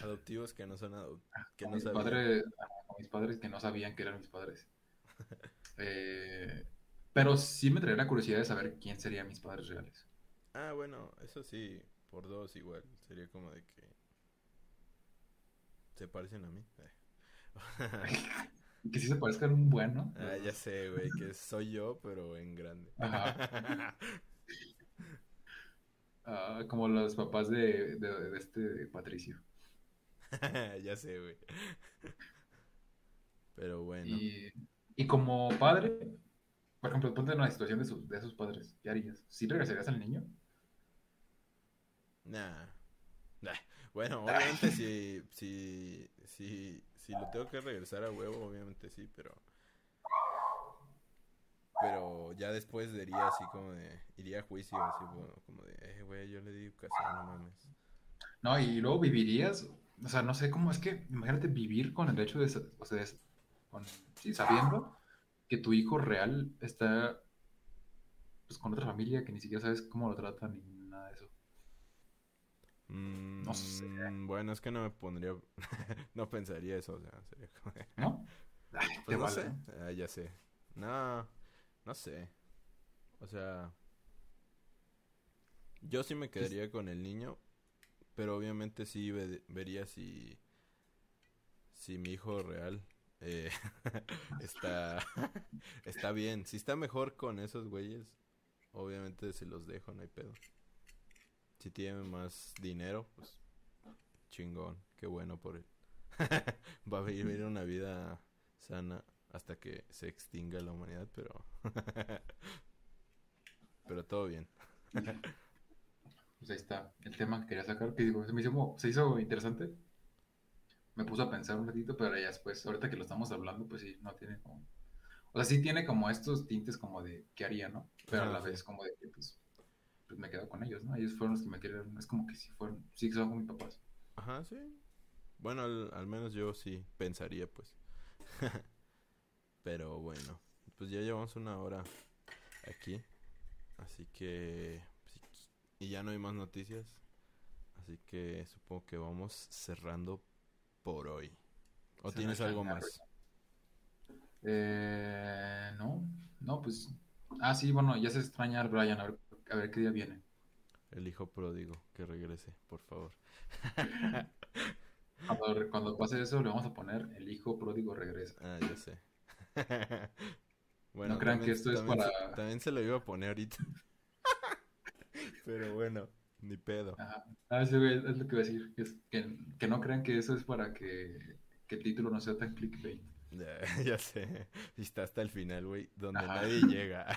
Adoptivos que no son adoptivos. Que no mis, padres, con mis padres que no sabían que eran mis padres. Eh, pero sí me traería la curiosidad de saber quién serían mis padres reales. Ah, bueno, eso sí por dos igual. Sería como de que se parecen a mí. *laughs* que sí se parezcan un bueno. Ah, ya sé, güey, que soy yo, pero en grande. *laughs* Ah, como los papás de, de, este Patricio. *laughs* ya sé, güey. Pero bueno. Y, y, como padre, por ejemplo, ponte en una situación de, sus de sus padres. ¿Qué harías? ¿Sí regresarías al niño? Nah. Bueno, obviamente *laughs* si, si, si, si lo tengo que regresar a huevo, obviamente sí, pero... Pero ya después diría así como de... Iría a juicio, así como de... Eh, güey, yo le di educación, no mames. No, y luego vivirías... O sea, no sé cómo es que... Imagínate vivir con el hecho de... O sea, con, sí, sabiendo que tu hijo real está... Pues con otra familia que ni siquiera sabes cómo lo tratan no sé. Mm, bueno, es que no me pondría. *laughs* no pensaría eso, o sea, sería como. ¿No? *laughs* pues no sé. Ah, ya sé. No, no sé. O sea. Yo sí me quedaría con el niño, pero obviamente sí vería si. Si mi hijo real eh, *laughs* está. está bien. Si está mejor con esos güeyes, obviamente se los dejo, no hay pedo si tiene más dinero, pues chingón, qué bueno por él. *laughs* Va a vivir una vida sana hasta que se extinga la humanidad, pero *laughs* pero todo bien. *laughs* pues ahí está el tema que quería sacar, que digo, se me hizo, se hizo interesante. Me puso a pensar un ratito, pero ya después, ahorita que lo estamos hablando, pues sí, no tiene como... O sea, sí tiene como estos tintes como de qué haría, ¿no? Pero a la vez como de que, pues, pues me quedo con ellos, ¿no? Ellos fueron los que me querían. Es como que si fueron, sí que son mis papás. Ajá, sí. Bueno, al, menos yo sí pensaría, pues. *laughs* Pero bueno, pues ya llevamos una hora aquí. Así que... Y ya no hay más noticias. Así que supongo que vamos cerrando por hoy. ¿O tienes algo más? Eh, no, no, pues... Ah, sí, bueno, ya se extraña al Brian, a ver, a ver qué día viene. El hijo pródigo, que regrese, por favor. *laughs* Cuando, pase eso, le vamos a poner el hijo pródigo regresa. Ah, ya sé. *laughs* bueno, no crean que esto es para. también se lo iba a poner ahorita. *laughs* Pero bueno, ni pedo. Ah, es lo que iba a decir. que, no crean que eso es para que, el título no sea tan clickbait. Ya, sé. Y está hasta el final, güey, donde nadie llega.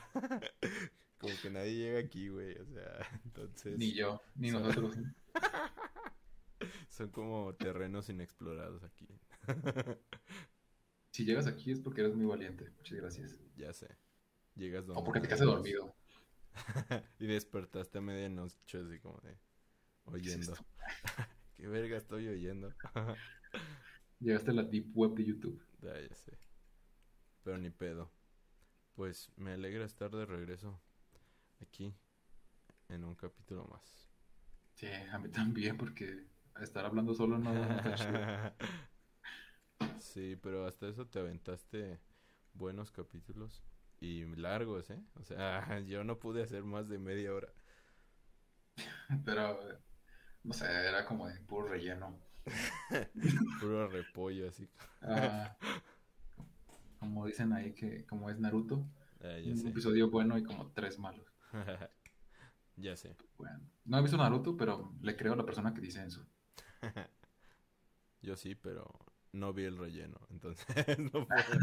Como que nadie llega aquí, güey. O sea, *laughs* entonces. Ni yo, ni nosotros. *laughs* Son como terrenos inexplorados aquí. si llegas aquí es porque eres muy valiente. Muchas gracias. Ya sé. Llegas donde. O porque te quedaste dormido. *laughs* y despertaste a medianoche así como de. Oyendo. ¿Qué, verga estoy oyendo? Llegaste a la deep web de YouTube. Ya, ya sé. Pero ni pedo. Pues me alegra estar de regreso aquí en un capítulo más. Sí, a mí también, porque estar hablando solo no. *laughs* sí, pero hasta eso te aventaste buenos capítulos y largos, ¿eh? O sea, *laughs* yo no pude hacer más de media hora. *laughs* Pero, no sé, era como de puro relleno. puro repollo, así. Ah, como dicen ahí que como es Naruto, ah, un episodio bueno y como tres malos. *laughs* Ya sé. Bueno, no he visto Naruto, pero le creo a la persona que dice eso. *laughs* Yo sí, pero no vi el relleno, entonces *laughs* no puedo,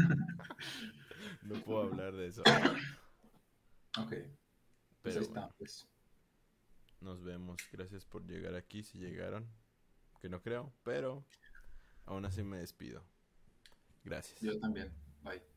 no puedo hablar de eso. Ok. Pues pero está, pues. Nos vemos. Gracias por llegar aquí, si llegaron. Que no creo, pero aún así me despido. Gracias. Yo también. Bye.